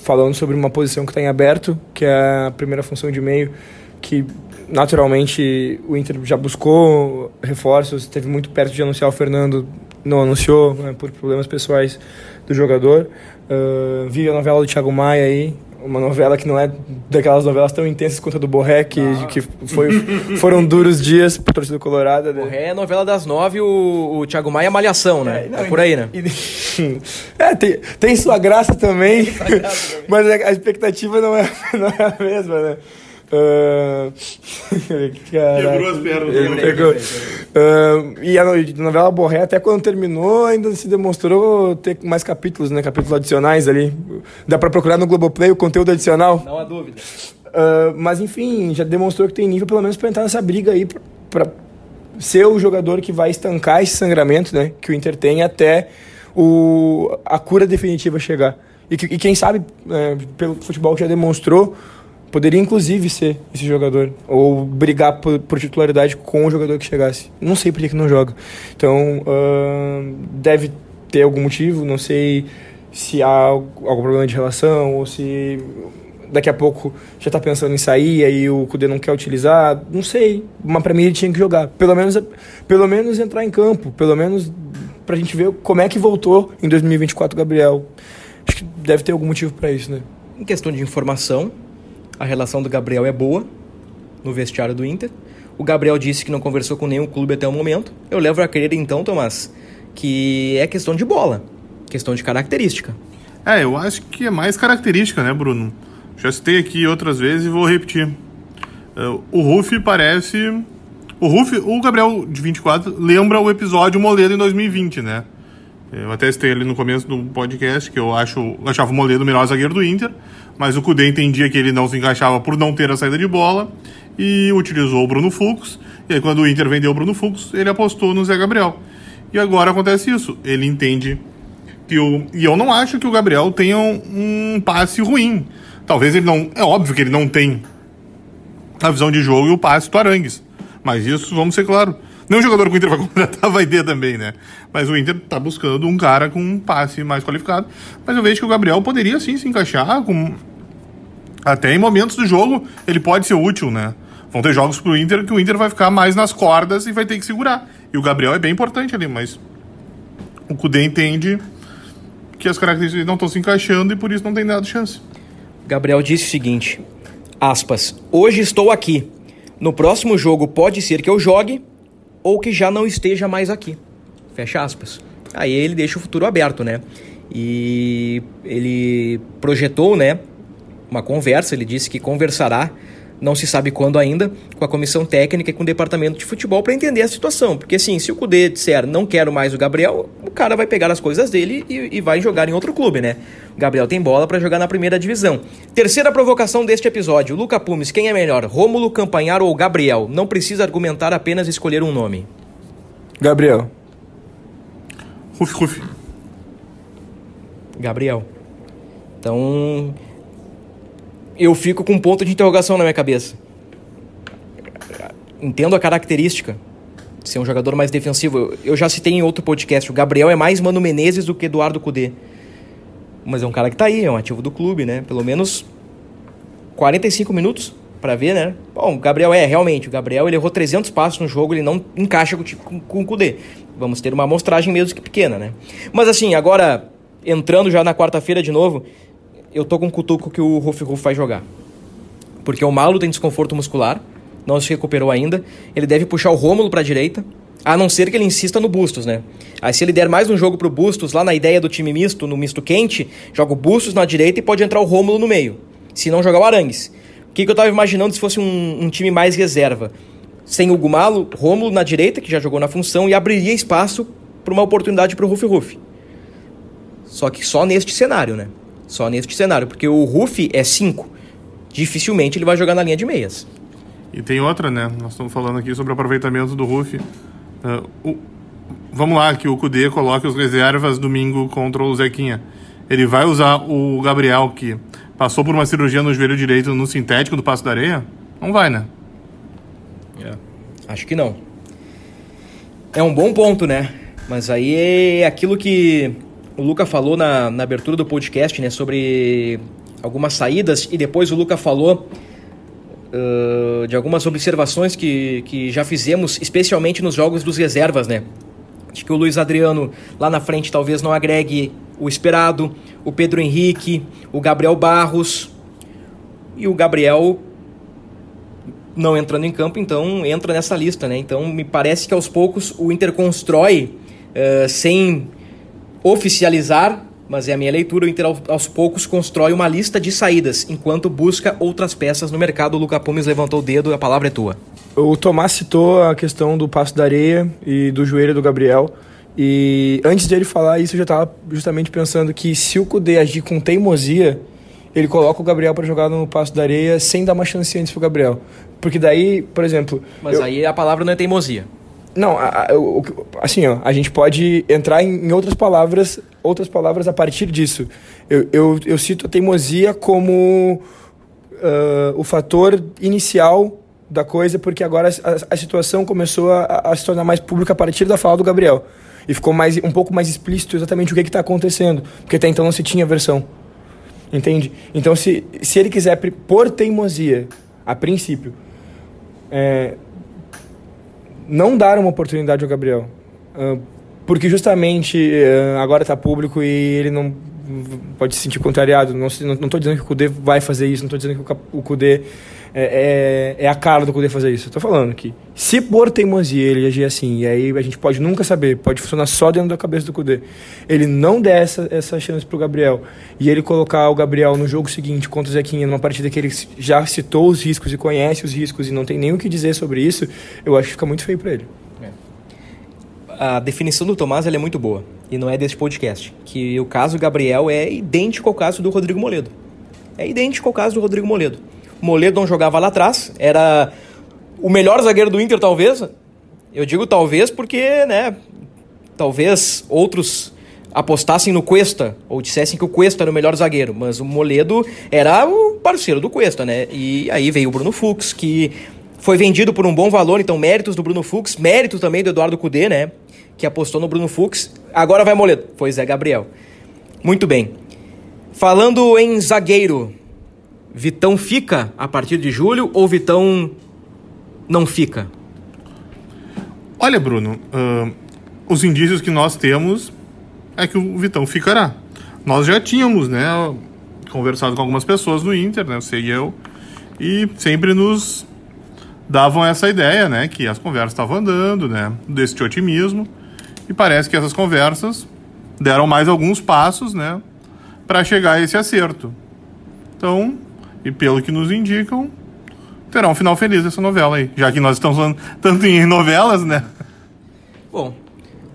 falando sobre uma posição que está em aberto, que é a primeira função de meio, que naturalmente o Inter já buscou reforços, esteve muito perto de anunciar o Fernando, não anunciou né, por problemas pessoais do jogador. Uh, vive a novela do Thiago Maia aí, uma novela que não é daquelas novelas tão intensas quanto a do Borré, que, ah. que foi, foram duros dias pro torcedor colorado. Né? Borré é novela das nove, o, o Thiago Maia é malhação, né? É, não, é por aí, né? E, <laughs> é, tem, tem sua graça também, <laughs> mas a expectativa não é, <laughs> não é a mesma, né? <laughs> Uh... Quebrou as pernas. Ele pegou. Uh, e a novela Borré, até quando terminou, ainda se demonstrou ter mais capítulos, né? Capítulos adicionais ali. Dá para procurar no Globoplay o conteúdo adicional. Não há dúvida. Uh, mas enfim, já demonstrou que tem nível pelo menos para entrar nessa briga aí, para ser o jogador que vai estancar esse sangramento, né? Que o Inter tem até o, a cura definitiva chegar. E, e quem sabe, é, pelo futebol que já demonstrou, Poderia inclusive ser esse jogador, ou brigar por, por titularidade com o jogador que chegasse. Não sei por que, não joga. Então, uh, deve ter algum motivo, não sei se há algum problema de relação, ou se daqui a pouco já está pensando em sair, aí o Kudê não quer utilizar, não sei. Mas para mim ele tinha que jogar. Pelo menos, pelo menos entrar em campo, pelo menos para a gente ver como é que voltou em 2024 o Gabriel. Acho que deve ter algum motivo para isso, né? Em questão de informação, a relação do Gabriel é boa no vestiário do Inter. O Gabriel disse que não conversou com nenhum clube até o momento. Eu levo a crer então, Tomás, que é questão de bola, questão de característica. É, eu acho que é mais característica, né, Bruno? Já citei aqui outras vezes e vou repetir. É, o Ruff parece. O Ruff, o Gabriel de 24 lembra o episódio Moledo em 2020, né? Eu até citei ali no começo do podcast que eu acho, achava o Moledo o melhor zagueiro do Inter mas o Cudê entendia que ele não se encaixava por não ter a saída de bola e utilizou o Bruno Fux. E aí, quando o Inter vendeu o Bruno Fux, ele apostou no Zé Gabriel. E agora acontece isso. Ele entende que o. E eu não acho que o Gabriel tenha um, passe ruim. Talvez ele não. É óbvio que ele não tem a visão de jogo e o passe do Arangues. Mas isso, vamos ser claro. Nenhum jogador que o Inter vai contratar <laughs> vai ter também, né? Mas o Inter tá buscando um cara com um passe mais qualificado. Mas eu vejo que o Gabriel poderia sim se encaixar com. Até em momentos do jogo, ele pode ser útil, né? Vão ter jogos pro Inter que o Inter vai ficar mais nas cordas e vai ter que segurar. E o Gabriel é bem importante ali, mas o Cudê entende que as características não estão se encaixando e por isso não tem dado chance. Gabriel disse o seguinte: aspas, hoje estou aqui. No próximo jogo pode ser que eu jogue ou que já não esteja mais aqui. Fecha aspas. Aí ele deixa o futuro aberto, né? E ele projetou, né, uma conversa, ele disse que conversará, não se sabe quando ainda, com a comissão técnica e com o departamento de futebol para entender a situação. Porque assim, se o Cudê disser não quero mais o Gabriel, o cara vai pegar as coisas dele e, e vai jogar em outro clube, né? O Gabriel tem bola para jogar na primeira divisão. Terceira provocação deste episódio: Luca Pumes, quem é melhor, Rômulo Campanhar ou Gabriel? Não precisa argumentar, apenas escolher um nome. Gabriel. Ruf, ruf. Gabriel. Então, eu fico com um ponto de interrogação na minha cabeça. Entendo a característica de ser um jogador mais defensivo. Eu já citei em outro podcast, o Gabriel é mais Mano Menezes do que Eduardo Cudê. Mas é um cara que tá aí, é um ativo do clube, né? Pelo menos 45 minutos para ver, né? Bom, o Gabriel é, realmente, o Gabriel ele errou 300 passos no jogo, ele não encaixa com, com, com o Cudê. Vamos ter uma amostragem mesmo que pequena, né? Mas assim, agora, entrando já na quarta-feira de novo, eu tô com um cutuco que o Ruff Ruff vai jogar. Porque o Malo tem desconforto muscular, não se recuperou ainda. Ele deve puxar o Rômulo para a direita, a não ser que ele insista no Bustos, né? Aí se ele der mais um jogo pro Bustos, lá na ideia do time misto, no misto quente, joga o Bustos na direita e pode entrar o Rômulo no meio. Se não jogar o Arangues. O que, que eu tava imaginando se fosse um, um time mais reserva? Sem o Gumalo, Rômulo na direita, que já jogou na função, e abriria espaço para uma oportunidade pro Ruff Ruff. Só que só neste cenário, né? Só neste cenário, porque o Ruff é 5. Dificilmente ele vai jogar na linha de meias. E tem outra, né? Nós estamos falando aqui sobre o aproveitamento do Ruff. Uh, o... Vamos lá, que o Kudê coloque os reservas domingo contra o Zequinha. Ele vai usar o Gabriel, que passou por uma cirurgia no joelho direito no sintético do Passo da Areia? Não vai, né? É, acho que não. É um bom ponto, né? Mas aí é aquilo que o Luca falou na, na abertura do podcast, né, sobre algumas saídas, e depois o Luca falou uh, de algumas observações que, que já fizemos, especialmente nos jogos dos reservas, né? De que o Luiz Adriano lá na frente talvez não agregue o esperado, o Pedro Henrique, o Gabriel Barros e o Gabriel não entrando em campo, então entra nessa lista, né? Então me parece que aos poucos o Inter constrói uh, sem oficializar, mas é a minha leitura, o Inter aos poucos constrói uma lista de saídas, enquanto busca outras peças no mercado. O Luca Pumes levantou o dedo, a palavra é tua. O Tomás citou a questão do passo da areia e do joelho do Gabriel. E antes dele falar isso, eu já estava justamente pensando que se o Kudê agir com teimosia, ele coloca o Gabriel para jogar no passo da areia sem dar uma chance antes pro Gabriel. Porque daí, por exemplo. Mas eu... aí a palavra não é teimosia. Não, assim, ó, a gente pode entrar em, outras palavras, outras palavras a partir disso. Eu, eu, eu cito a teimosia como uh, o fator inicial da coisa, porque agora a, a situação começou a, a, se tornar mais pública a partir da fala do Gabriel. E ficou mais, um pouco mais explícito exatamente o que está acontecendo, porque até então não se tinha versão. Entende? Então, se, se ele quiser, por teimosia, a princípio, é, não dar uma oportunidade ao Gabriel. Uh, porque justamente uh, agora está público e ele não pode se sentir contrariado. Não estou dizendo que o Kudê vai fazer isso, não estou dizendo que o Kudê é, é, é, a cara do Kudê fazer isso. Estou falando que se por teimosia ele agir assim, e aí a gente pode nunca saber, pode funcionar só dentro da cabeça do Kudê, ele não der essa, essa chance pro Gabriel e ele colocar o Gabriel no jogo seguinte contra o Zequinha, numa partida que ele já citou os riscos e conhece os riscos e não tem nem o que dizer sobre isso, eu acho que fica muito feio para ele. É. A definição do Tomás é muito boa e não é deste podcast. Que o caso Gabriel é idêntico ao caso do Rodrigo Moledo. É idêntico ao caso do Rodrigo Moledo. Moledo não jogava lá atrás, era o melhor zagueiro do Inter, talvez. Eu digo talvez porque, né, talvez outros apostassem no Cuesta, ou dissessem que o Cuesta era o melhor zagueiro, mas o Moledo era o parceiro do Cuesta, né? E aí veio o Bruno Fux, que foi vendido por um bom valor, então méritos do Bruno Fux, mérito também do Eduardo Cudê, né? Que apostou no Bruno Fux. Agora vai Moledo, foi Zé Gabriel. Muito bem. Falando em zagueiro, Vitão fica a partir de julho ou Vitão não fica? Olha, Bruno, uh, os indícios que nós temos é que o Vitão ficará. Nós já tínhamos, né, conversado com algumas pessoas no Inter, né, você e eu, e sempre nos davam essa ideia, né, que as conversas estavam andando, né, desse otimismo, e parece que essas conversas deram mais alguns passos, né, para chegar a esse acerto. Então, e pelo que nos indicam, terá um final feliz essa novela aí. Já que nós estamos falando tanto em novelas, né? Bom,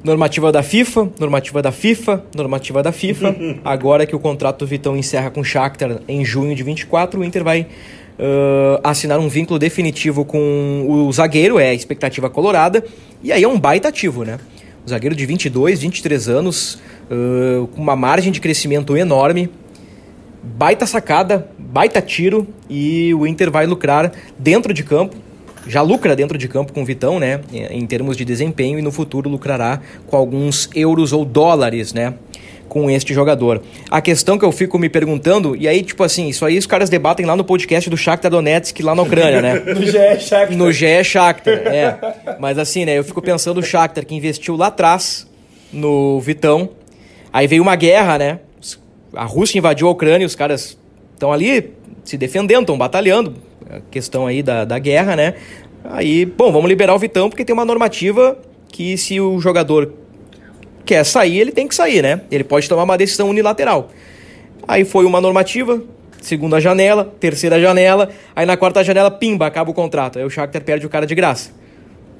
normativa da FIFA, normativa da FIFA, normativa da FIFA. <laughs> Agora que o contrato do Vitão encerra com o Shakhtar em junho de 24, o Inter vai uh, assinar um vínculo definitivo com o zagueiro, é a expectativa colorada. E aí é um baita ativo, né? O zagueiro de 22, 23 anos, uh, com uma margem de crescimento enorme, baita sacada, baita tiro e o Inter vai lucrar dentro de campo. Já lucra dentro de campo com o Vitão, né? Em termos de desempenho, e no futuro lucrará com alguns euros ou dólares, né? Com este jogador. A questão que eu fico me perguntando, e aí, tipo assim, isso aí os caras debatem lá no podcast do Shakhtar Donetsk, lá na Ucrânia, né? <laughs> no GE Shakhtar. No GE Shakhtar, é. Mas assim, né? Eu fico pensando o Shakhtar que investiu lá atrás no Vitão. Aí veio uma guerra, né? A Rússia invadiu a Ucrânia, os caras estão ali se defendendo, estão batalhando. A questão aí da, da guerra, né? Aí, bom, vamos liberar o Vitão porque tem uma normativa que se o jogador quer sair, ele tem que sair, né? Ele pode tomar uma decisão unilateral. Aí foi uma normativa, segunda janela, terceira janela, aí na quarta janela, pimba, acaba o contrato. Aí o Shakhtar perde o cara de graça.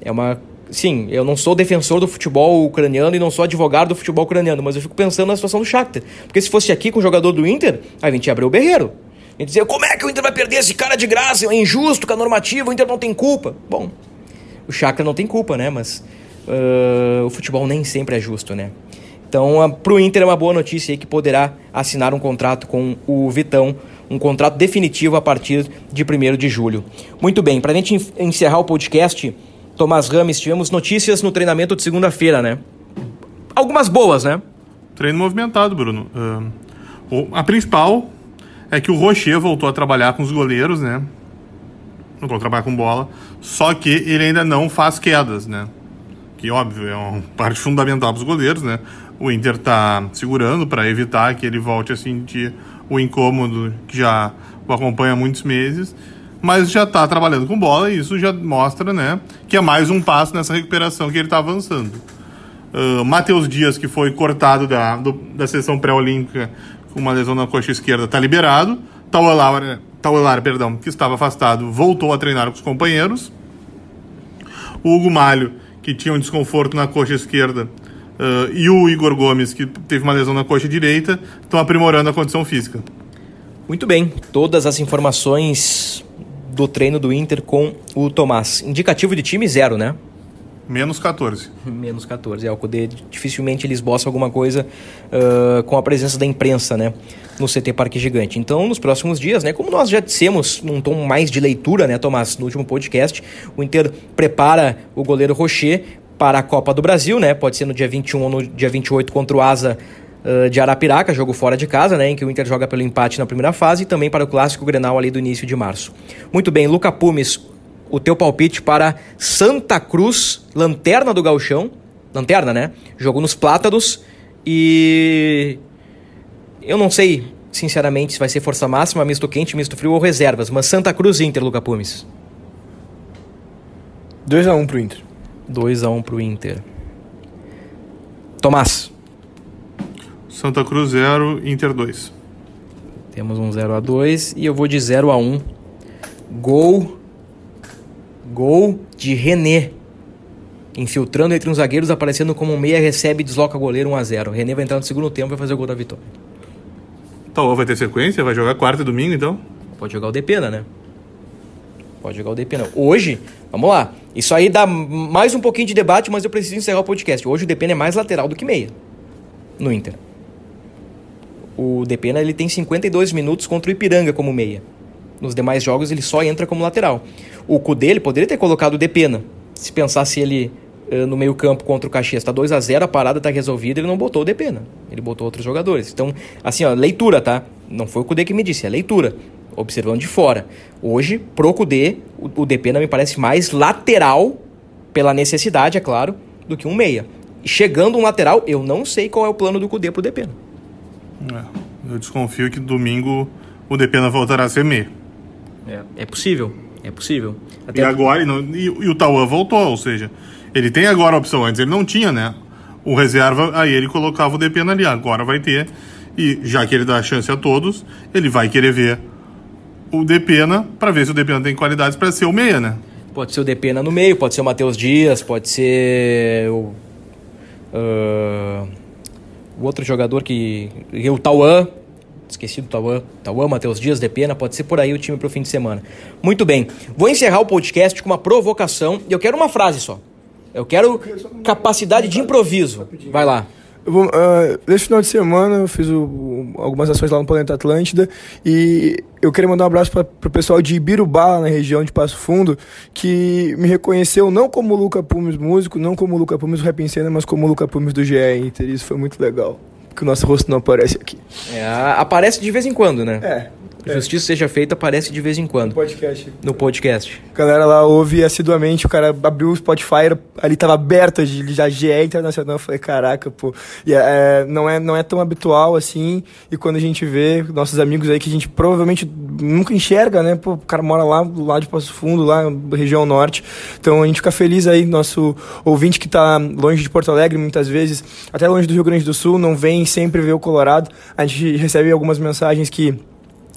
É uma sim, eu não sou defensor do futebol ucraniano e não sou advogado do futebol ucraniano, mas eu fico pensando na situação do Shakhtar. Porque se fosse aqui com o jogador do Inter, a gente ia abrir o berreiro. Gente dizia, como é que o Inter vai perder esse cara de graça? É injusto, com a normativa, o Inter não tem culpa. Bom, o Shakhtar não tem culpa, né? Mas uh, o futebol nem sempre é justo, né? Então, uh, pro Inter é uma boa notícia aí que poderá assinar um contrato com o Vitão, um contrato definitivo a partir de 1 de julho. Muito bem, para a gente encerrar o podcast, Tomás Rames, tivemos notícias no treinamento de segunda-feira, né? Algumas boas, né? Treino movimentado, Bruno. Uh, a principal é que o Rocher voltou a trabalhar com os goleiros, né? não trabalha com bola, só que ele ainda não faz quedas, né? Que óbvio é uma parte fundamental para os goleiros, né? O Inter tá segurando para evitar que ele volte a sentir o incômodo que já o acompanha há muitos meses, mas já está trabalhando com bola e isso já mostra, né, que é mais um passo nessa recuperação que ele está avançando. Uh, Matheus Dias, que foi cortado da, do, da seleção pré-olímpica com uma lesão na coxa esquerda, está liberado. Tauelar, Tauelar, perdão, que estava afastado, voltou a treinar com os companheiros. O Hugo Malho, que tinha um desconforto na coxa esquerda, uh, e o Igor Gomes, que teve uma lesão na coxa direita, estão aprimorando a condição física. Muito bem, todas as informações do treino do Inter com o Tomás. Indicativo de time zero, né? Menos 14. <laughs> Menos 14. É, o Cudê dificilmente ele esboça alguma coisa uh, com a presença da imprensa, né? No CT Parque Gigante. Então, nos próximos dias, né? Como nós já dissemos num tom mais de leitura, né, Tomás, no último podcast, o Inter prepara o goleiro Rocher para a Copa do Brasil, né? Pode ser no dia 21 ou no dia 28 contra o Asa uh, de Arapiraca, jogo fora de casa, né? Em que o Inter joga pelo empate na primeira fase e também para o clássico Grenal ali do início de março. Muito bem, Luca Pumes o teu palpite para Santa Cruz, lanterna do Galchão. Lanterna, né? Jogou nos Plátanos e. Eu não sei, sinceramente, se vai ser força máxima, misto quente, misto frio ou reservas, mas Santa Cruz Inter, Luca Pumes. 2x1 um pro Inter. 2x1 um pro Inter. Tomás. Santa Cruz 0, Inter 2. Temos um 0 x 2 e eu vou de 0 x 1. Gol Gol de René. Infiltrando entre os zagueiros, aparecendo como um meia, recebe e desloca o goleiro 1x0. René vai entrar no segundo tempo e vai fazer o gol da vitória. Então, vai ter sequência? Vai jogar quarta e domingo, então? Pode jogar o Depena, né? Pode jogar o Depena. Hoje, vamos lá. Isso aí dá mais um pouquinho de debate, mas eu preciso encerrar o podcast. Hoje o Depena é mais lateral do que meia. No Inter. O Depena ele tem 52 minutos contra o Ipiranga como meia. Nos demais jogos ele só entra como lateral. O cu dele poderia ter colocado o Depena. Se pensasse ele uh, no meio campo contra o Caxias, está 2 a 0 a parada está resolvida, ele não botou o Depena. Ele botou outros jogadores. Então, assim, ó, leitura, tá? Não foi o Cudê que me disse, é leitura. Observando de fora. Hoje, pro Cudê, o, o Depena me parece mais lateral, pela necessidade, é claro, do que um meia. Chegando um lateral, eu não sei qual é o plano do Cudê pro Depena. É, eu desconfio que domingo o Depena voltará a ser meia. É, é possível, é possível. Até e agora, e, e, e o Tauan voltou, ou seja, ele tem agora a opção, antes ele não tinha, né? O reserva, aí ele colocava o Depena ali, agora vai ter. E já que ele dá chance a todos, ele vai querer ver o Depena para ver se o Depena tem qualidades para ser o meia, né? Pode ser o Depena no meio, pode ser o Matheus Dias, pode ser o. Uh, o outro jogador que. O Tauan, Esqueci do Tauan. Tauan, Matheus Dias, de pena. Pode ser por aí o time pro fim de semana. Muito bem. Vou encerrar o podcast com uma provocação. E eu quero uma frase só. Eu quero capacidade de improviso. Vai lá. Vou, uh, nesse final de semana eu fiz o, algumas ações lá no Planeta Atlântida e eu queria mandar um abraço para o pessoal de Ibirubá, na região de Passo Fundo, que me reconheceu não como Luca Pumes músico, não como Luca Pumes rap em cena, mas como Luca Pumes do GE Inter. Isso foi muito legal que o nosso rosto não aparece aqui. É, aparece de vez em quando, né? É. Justiça seja feita aparece de vez em quando. No podcast. No podcast. A galera lá ouve assiduamente, o cara abriu o Spotify, ali tava aberto de já GE Internacional. Eu falei, caraca, pô. E é, é, não, é, não é tão habitual assim. E quando a gente vê nossos amigos aí que a gente provavelmente nunca enxerga, né? Pô, o cara mora lá do lado de Passo Fundo, lá na região norte. Então a gente fica feliz aí, nosso ouvinte que tá longe de Porto Alegre, muitas vezes, até longe do Rio Grande do Sul, não vem sempre ver o Colorado. A gente recebe algumas mensagens que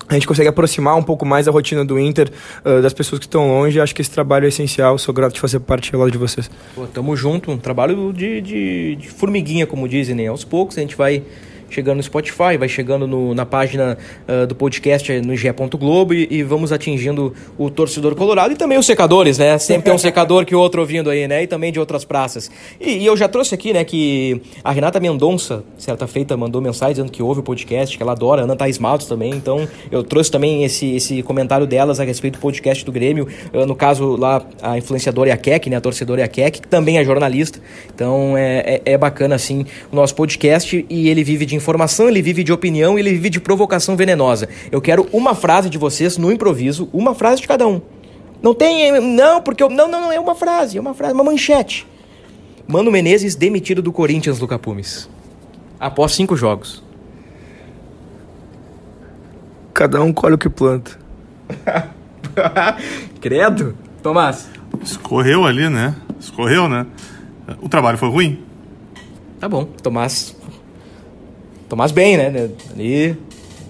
a gente consegue aproximar um pouco mais a rotina do Inter uh, das pessoas que estão longe. Acho que esse trabalho é essencial. Sou grato de fazer parte lá de vocês. Pô, tamo junto. Um trabalho de, de, de formiguinha, como dizem, né? Aos poucos a gente vai chegando no Spotify, vai chegando no, na página uh, do podcast no GE. Globo e, e, vamos atingindo o torcedor colorado e também os secadores, né? Sempre tem um secador que o outro ouvindo aí, né? E também de outras praças. E, e, eu já trouxe aqui, né, que a Renata Mendonça, certa feita, mandou mensagem dizendo que ouve o podcast, que ela adora, a Ana Thais Maltos também, então eu trouxe também esse, esse comentário delas a respeito do podcast do Grêmio, uh, no caso lá, a influenciadora Iakek, né, a torcedora Iakek, que também é jornalista, então é, é, é bacana, assim, o nosso podcast e ele vive de informação, ele vive de opinião, ele vive de provocação venenosa. Eu quero uma frase de vocês no improviso, uma frase de cada um. Não tem. Não, porque eu. Não, não, não, é uma frase, é uma frase, uma manchete. Mano Menezes demitido do Corinthians, Luca Pumes. Após cinco jogos. Cada um colhe o que planta. <laughs> Credo? Tomás. Escorreu ali, né? Escorreu, né? O trabalho foi ruim. Tá bom, Tomás. Tomás bem, né? Ali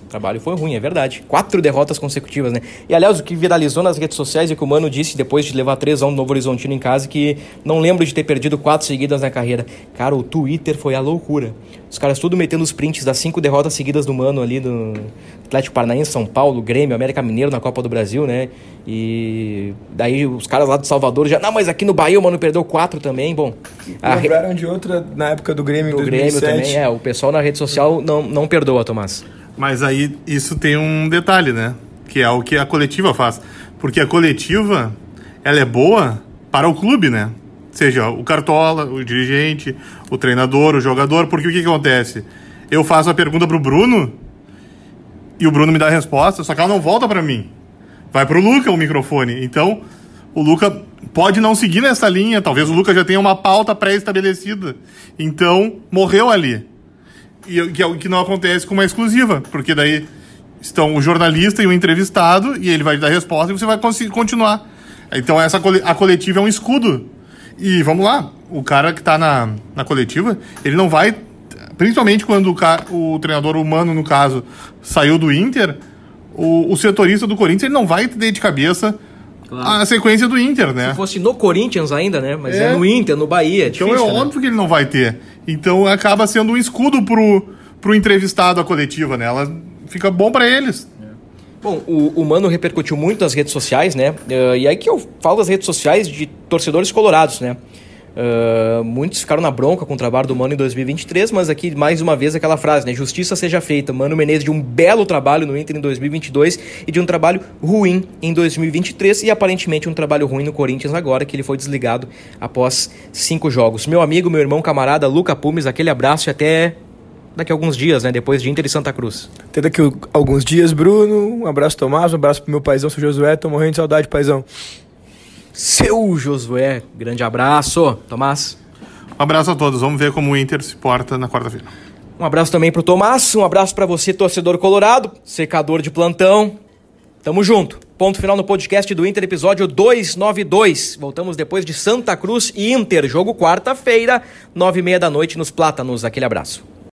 o trabalho foi ruim, é verdade. Quatro derrotas consecutivas, né? E aliás, o que viralizou nas redes sociais é que o Mano disse depois de levar 3 a 1 no Novo Horizontino em casa que não lembro de ter perdido quatro seguidas na carreira. Cara, o Twitter foi a loucura. Os caras tudo metendo os prints das cinco derrotas seguidas do Mano ali no Atlético Paranaense, São Paulo, Grêmio, América Mineiro na Copa do Brasil, né? E daí os caras lá do Salvador já, não, mas aqui no Bahia o Mano perdeu quatro também. Bom, a... lembraram de outra na época do Grêmio do 2007. Grêmio também, é, o pessoal na rede social não, não perdoa, Tomás. Mas aí isso tem um detalhe, né? Que é o que a coletiva faz. Porque a coletiva, ela é boa para o clube, né? Seja o cartola, o dirigente, o treinador, o jogador. Porque o que, que acontece? Eu faço a pergunta pro Bruno e o Bruno me dá a resposta, só que ela não volta para mim. Vai pro Luca o microfone. Então, o Luca pode não seguir nessa linha. Talvez o Luca já tenha uma pauta pré-estabelecida. Então, morreu ali e que é que não acontece com uma exclusiva, porque daí estão o jornalista e o entrevistado e ele vai dar resposta e você vai conseguir continuar. Então essa a coletiva é um escudo. E vamos lá, o cara que está na, na coletiva, ele não vai, principalmente quando o, o treinador humano, no caso, saiu do Inter, o, o setorista do Corinthians, ele não vai ter de cabeça Claro. a sequência do Inter, né? Se fosse no Corinthians ainda, né? Mas é, é no Inter, no Bahia. É então é né? óbvio que ele não vai ter. Então acaba sendo um escudo pro, pro entrevistado a coletiva, né? Ela fica bom para eles. É. Bom, o, o Mano repercutiu muito nas redes sociais, né? Uh, e aí que eu falo das redes sociais de torcedores colorados, né? Uh, muitos ficaram na bronca com o trabalho do Mano em 2023, mas aqui mais uma vez aquela frase, né? Justiça seja feita. Mano Menezes de um belo trabalho no Inter em 2022 e de um trabalho ruim em 2023 e aparentemente um trabalho ruim no Corinthians agora que ele foi desligado após cinco jogos. Meu amigo, meu irmão, camarada Luca Pumes, aquele abraço e até daqui a alguns dias, né? Depois de Inter e Santa Cruz. Até daqui a alguns dias, Bruno. Um abraço, Tomás. Um abraço pro meu paizão, seu Josué. Tô morrendo de saudade, paizão seu Josué. Grande abraço, Tomás. Um abraço a todos. Vamos ver como o Inter se porta na quarta-feira. Um abraço também pro Tomás. Um abraço para você, torcedor colorado, secador de plantão. Tamo junto. Ponto final no podcast do Inter, episódio 292. Voltamos depois de Santa Cruz e Inter. Jogo quarta-feira, nove e meia da noite nos Plátanos. Aquele abraço.